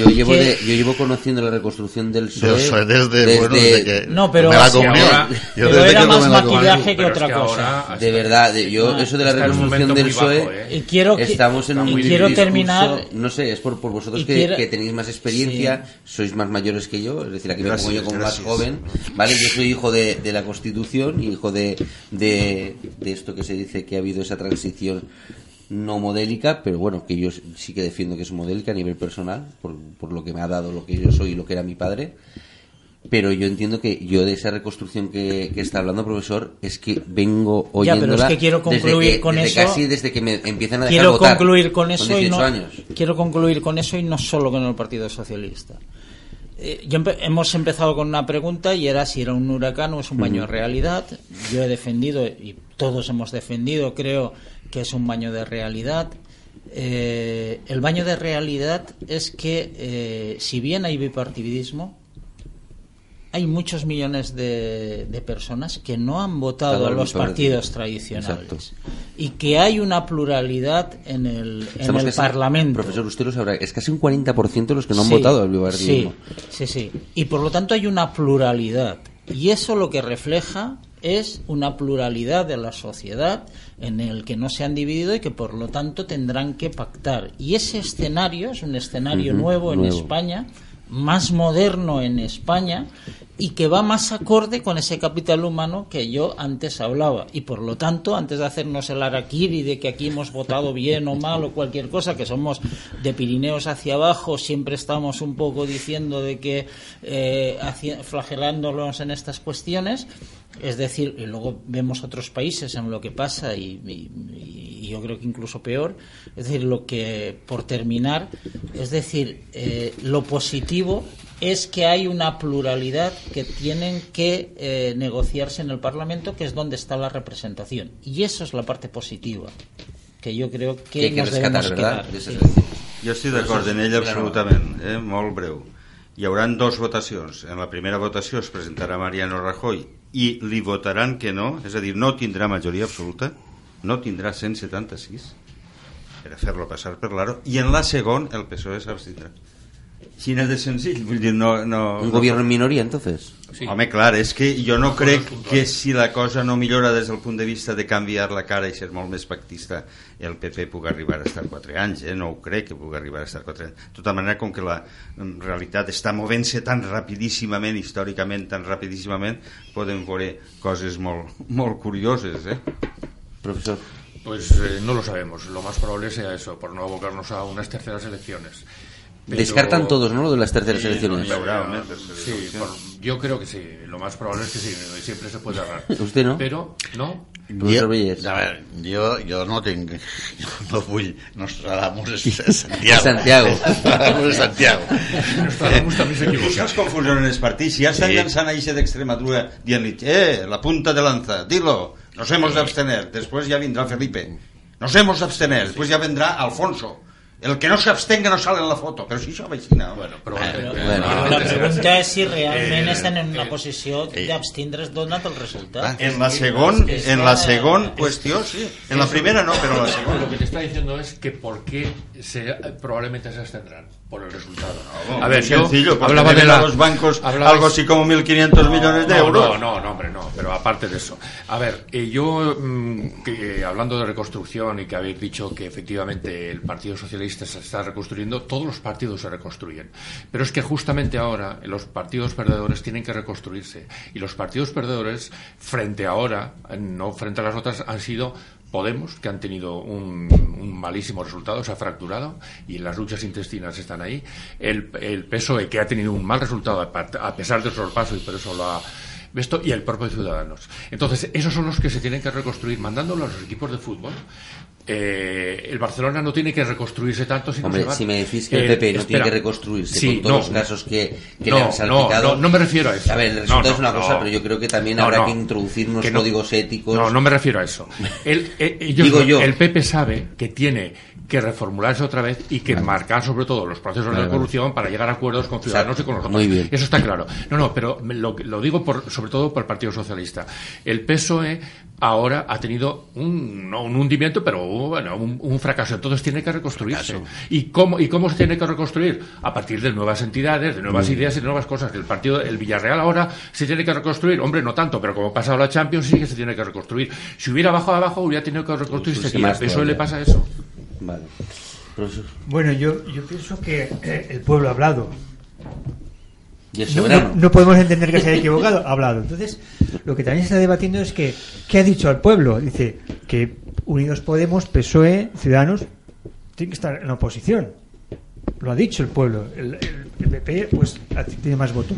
Yo llevo, que- de- yo llevo conociendo la reconstrucción del PSOE, Del PSOE desde, bueno, desde que No, pero la sí, ahora- Yo pero desde era que más maquillaje que otra cosa. De verdad, de- yo Ah, eso de la reconstrucción del muy bajo, PSOE, ¿eh? Y quiero que- estamos en y un quiero discurso- terminar- no sé, es por, por vosotros y que, quiero- que tenéis más experiencia, sois más mayores que yo, es decir, aquí me pongo yo como gracias. más joven, ¿vale? Yo soy hijo de, de la Constitución, hijo de, de, de esto que se dice que ha habido esa transición no modélica, pero bueno, que yo sí que defiendo que es modélica a nivel personal, por, por lo que me ha dado lo que yo soy y lo que era mi padre. Pero yo entiendo que yo de esa reconstrucción que, que está hablando, profesor, es que vengo Ya, oyéndola pero es que quiero desde concluir que- con desde eso. casi desde que me empiezan a dejar quiero votar, concluir con eso y 18 no años. quiero concluir con eso y no solo con el Partido Socialista. Eh, yo empe- hemos empezado con una pregunta y era si era un huracán o es un baño de realidad. Yo he defendido y todos hemos defendido, creo que es un baño de realidad. Eh, el baño de realidad es que eh, si bien hay bipartidismo, hay muchos millones de, de personas que no han votado a los partidos tradicionales Exacto. y que hay una pluralidad en el, en el casi- Parlamento. Profesor, usted lo sabrá, es casi un 40% los que no han Sí, votado al bipartidismo. Sí, sí, sí. Y por lo tanto hay una pluralidad. Y eso lo que refleja es una pluralidad de la sociedad en el que no se han dividido y que por lo tanto tendrán que pactar. Y ese escenario es un escenario nuevo en. España, más moderno en España y que va más acorde con ese capital humano que yo antes hablaba. Y por lo tanto, antes de hacernos el araquiri de que aquí hemos votado bien o mal o cualquier cosa, que somos de Pirineos hacia abajo, siempre estamos un poco diciendo de que eh, flagelándonos en estas cuestiones, es decir, y luego vemos otros países en lo que pasa y, y- y yo creo que incluso peor. Es decir, lo que, por terminar, es decir, eh, lo positivo es que hay una pluralidad que tienen que eh, negociarse en el Parlamento, que es donde está la representación. Y eso es la parte positiva, que yo creo que, Que hay que nos rescatar, debemos ¿verdad? quedar. Sí. Jo estic d'acord en ell absolutament, eh? molt breu. Hi hauran dos votacions. En la primera votació es presentarà Mariano Rajoy i li votaran que no, és a dir, no tindrà majoria absoluta, no tindrà 176 per fer-lo passar per l'aro, i en la segona el PSOE s'abstindrà. Així de senzill, vull dir, no... no Un gobierno en minoría, entonces. Sí. Home, clar, és que jo no crec que si la cosa no millora des del punt de vista de canviar la cara i ser molt més pactista, el PP pugui arribar a estar 4 anys, eh? no ho crec que pugui arribar a estar 4 anys. De tota manera, com que la mm, realitat està movent-se tan rapidíssimament, històricament tan rapidíssimament, podem veure coses molt, molt curioses. Eh? Profesor. Pues eh, no lo sabemos. Lo más probable sea eso, por no abocarnos a unas terceras elecciones. Pero- Descartan todos, ¿no? Lo de las terceras Sí, elecciones. no, sí, por- yo creo que sí. Lo más probable es que sí. Siempre se puede errar. *laughs* Usted no. Pero, ¿no? Jo, Vallès. a veure, jo, jo no tinc... Jo *laughs* no vull Nostradamus és *laughs* és Santiago. Santiago. Nostradamus és Santiago. Nostradamus també s'equivoca. Buscas confusión en els partits. Ja estan Sí. llançant a Ixe d'Extremadura dient-li, eh, la punta de lanza, dilo, nos hemos de abstener. Después ya vendrá Felipe. Nos hemos de abstener. Después ya vendrá Alfonso. El que no se abstenga no sale en la foto. Pero si això va així, no. Bueno, probablemente. Bueno. La pregunta és si realment Eh, estan en una eh, posició d'abstindre's donat el resultat. En la segon, en la segon qüestió, sí. En la primera no, pero en la segona. Lo que te está diciendo es que por qué se, probablemente se abstendrán por el resultado. Bueno, a ver, yo sencillo, porque hablaba de la, los bancos hablabais- algo así como 1.500 millones de no, euros. No, no, no, hombre, no. Pero aparte de eso. A ver, eh, yo, mm, que, eh, hablando de reconstrucción y que habéis dicho que efectivamente el Partido Socialista se está reconstruyendo, todos los partidos se reconstruyen. Pero es que justamente ahora los partidos perdedores tienen que reconstruirse. Y los partidos perdedores, frente ahora, eh, no frente a las otras, han sido Podemos, que han tenido un, malísimo resultado, se ha fracturado y las luchas intestinas están ahí. El, el PSOE, que ha tenido un mal resultado a, pesar del sorpaso y por eso lo ha, Esto, y el propio Ciudadanos. Entonces, esos son los que se tienen que reconstruir, mandándolo a los equipos de fútbol. Eh, el Barcelona no tiene que reconstruirse tanto si Hombre, no se va. si me decís que el Eh, PP no espera. tiene que reconstruirse Sí, con todos no. los casos que, que No, le han no, salpicado. no, no me refiero a eso. A ver, el resultado es una cosa, pero yo creo que también habrá que introducir unos Que códigos éticos. No, no me refiero a eso. *laughs* El, eh, ellos Digo no- yo. el PP sabe que tiene que reformularse otra vez y que marcar sobre todo los procesos de corrupción para llegar a acuerdos con ciudadanos Exacto. y con. Muy bien. Eso está claro. No, no, pero lo, lo digo por, sobre todo por el Partido Socialista. El PSOE ahora ha tenido un, no un hundimiento, pero bueno, un, un fracaso. Entonces tiene que reconstruirse. ¿Y cómo, ¿Y cómo se tiene que reconstruir? A partir de nuevas entidades, de nuevas ideas y de nuevas cosas. El partido, el Villarreal ahora se tiene que reconstruir. Hombre, no tanto, pero como ha pasado la Champions, sí que se tiene que reconstruir. Si hubiera bajado abajo, hubiera tenido que reconstruirse más Al PSOE le pasa eso. Vale. Profesor. Bueno, yo, yo pienso que eh, el pueblo ha hablado. Y el No, soberano. no- no podemos entender que se haya equivocado, ha hablado. Entonces, lo que también se está debatiendo es que, ¿qué ha dicho al pueblo? Dice que Unidos Podemos, PSOE, Ciudadanos, tienen que estar en la oposición. Lo ha dicho el pueblo. El, el- el PP, pues, tiene más votos.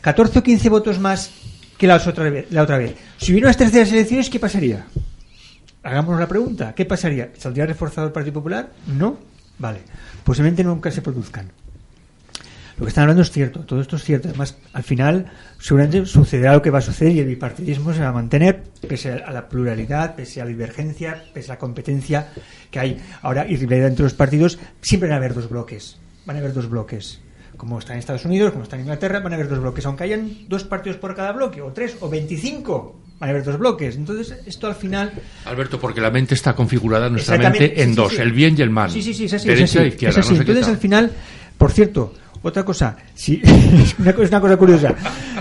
14 o 15 votos más que la otra vez. La otra vez. Si hubiera unas terceras elecciones, ¿qué pasaría? Hagámonos la pregunta. ¿Qué pasaría? ¿Saldría reforzado el Partido Popular? No. Vale. Posiblemente nunca se produzcan. Lo que están hablando es cierto, todo esto es cierto. Además, al final, seguramente sucederá lo que va a suceder y el bipartidismo se va a mantener, pese a la pluralidad, pese a la divergencia, pese a la competencia que hay ahora y rivalidad entre los partidos. Siempre van a haber dos bloques. Van a haber dos bloques. Como está en Estados Unidos, como está en Inglaterra, van a haber dos bloques. Aunque hayan dos partidos por cada bloque, o tres, o veinticinco, van a haber dos bloques. Entonces, esto al final Alberto, porque la mente está configurada nuestra mente en sí, dos, sí. el bien y el mal. Sí, sí, sí, es así. Derecha e izquierda. es así. no sé qué Entonces, al final, por cierto, otra cosa, si, *laughs* una, es una cosa curiosa.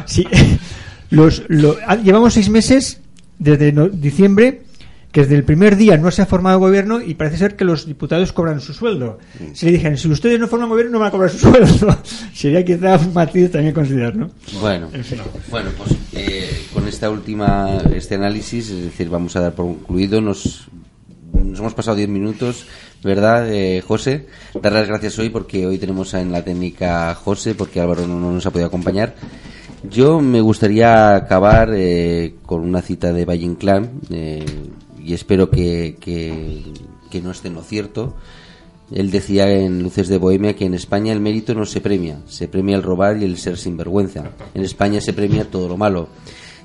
Si, *laughs* los, lo- ah, llevamos seis meses desde no- diciembre que desde el primer día no se ha formado gobierno y parece ser que los diputados cobran su sueldo. Si le dijeran, si ustedes no forman gobierno, no van a cobrar su *laughs* sueldo. Sería quizá un matiz también considerar, ¿no? Bueno, En fin. bueno, pues eh, con esta última, este análisis, es decir, vamos a dar por concluido, nos, nos hemos pasado 10 minutos, ¿verdad, eh, José? Dar las gracias hoy porque hoy tenemos en la técnica a José, porque Álvaro no, no nos ha podido acompañar. Yo me gustaría acabar eh, con una cita de Valle Inclán, eh, y espero que, que, no esté en lo cierto. Él decía en Luces de Bohemia que en España el mérito no se premia, se premia el robar y el ser sinvergüenza. En España se premia todo lo malo.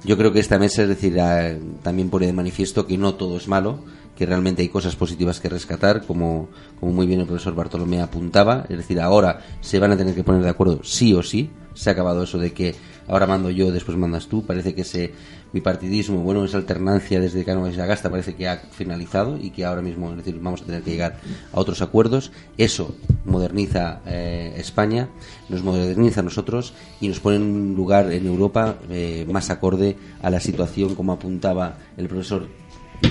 Yo creo que esta mesa, es decir, ah, también pone de manifiesto que no todo es malo, que realmente hay cosas positivas que rescatar, como, como muy bien el profesor Bartolomé apuntaba. Es decir, ahora se van a tener que poner de acuerdo sí o sí. Se ha acabado eso de que ahora mando yo, después mandas tú. Parece que ese bipartidismo, bueno, esa alternancia desde Cano y Sagasta parece que ha finalizado y que ahora mismo, es decir, vamos a tener que llegar a otros acuerdos. Eso moderniza eh, España, nos moderniza a nosotros y nos pone en un lugar en Europa eh, más acorde a la situación, como apuntaba el profesor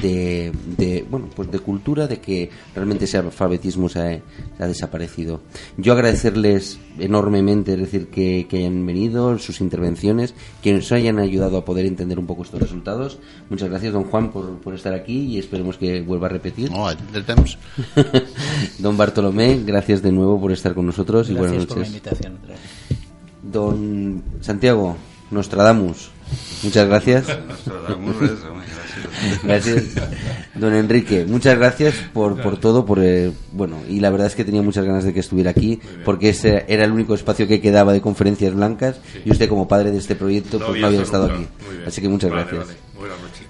de, de, bueno pues de cultura de que realmente ese alfabetismo se ha, se ha desaparecido yo agradecerles enormemente es decir que, que hayan venido sus intervenciones que nos hayan ayudado a poder entender un poco estos resultados muchas gracias don Juan por, por estar aquí y esperemos que vuelva a repetir No, *laughs* don Bartolomé gracias de nuevo por estar con nosotros y Gracias buenas por la noches invitación. otra vez. don Santiago Nostradamus muchas gracias *laughs* Nostradamus. *laughs* Gracias, don Enrique. Muchas gracias por, por todo, por eh, bueno y la verdad es que tenía muchas ganas de que estuviera aquí porque ese era el único espacio que quedaba de conferencias blancas y usted como padre de este proyecto pues no había estado aquí. Muy bien. Así que muchas Vale, gracias. vale. Buenas noches.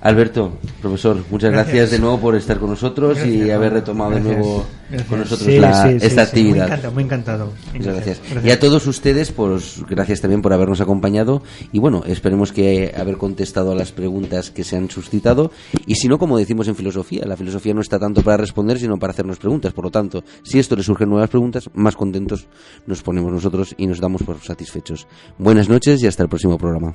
Alberto, profesor, muchas gracias. Gracias. de nuevo por estar con nosotros y haber retomado de nuevo Gracias. con nosotros Sí, la- sí, sí, esta sí, muy actividad. encantado, muy encantado. Muchas gracias. Gracias. Y a todos ustedes, pues gracias también por habernos acompañado. Y bueno, esperemos que haber contestado a las preguntas que se han suscitado. Y si no, como decimos en filosofía, la filosofía no está tanto para responder, sino para hacernos preguntas. Por lo tanto, si esto le surgen nuevas preguntas, más contentos nos ponemos nosotros y nos damos por satisfechos. Buenas noches y hasta el próximo programa.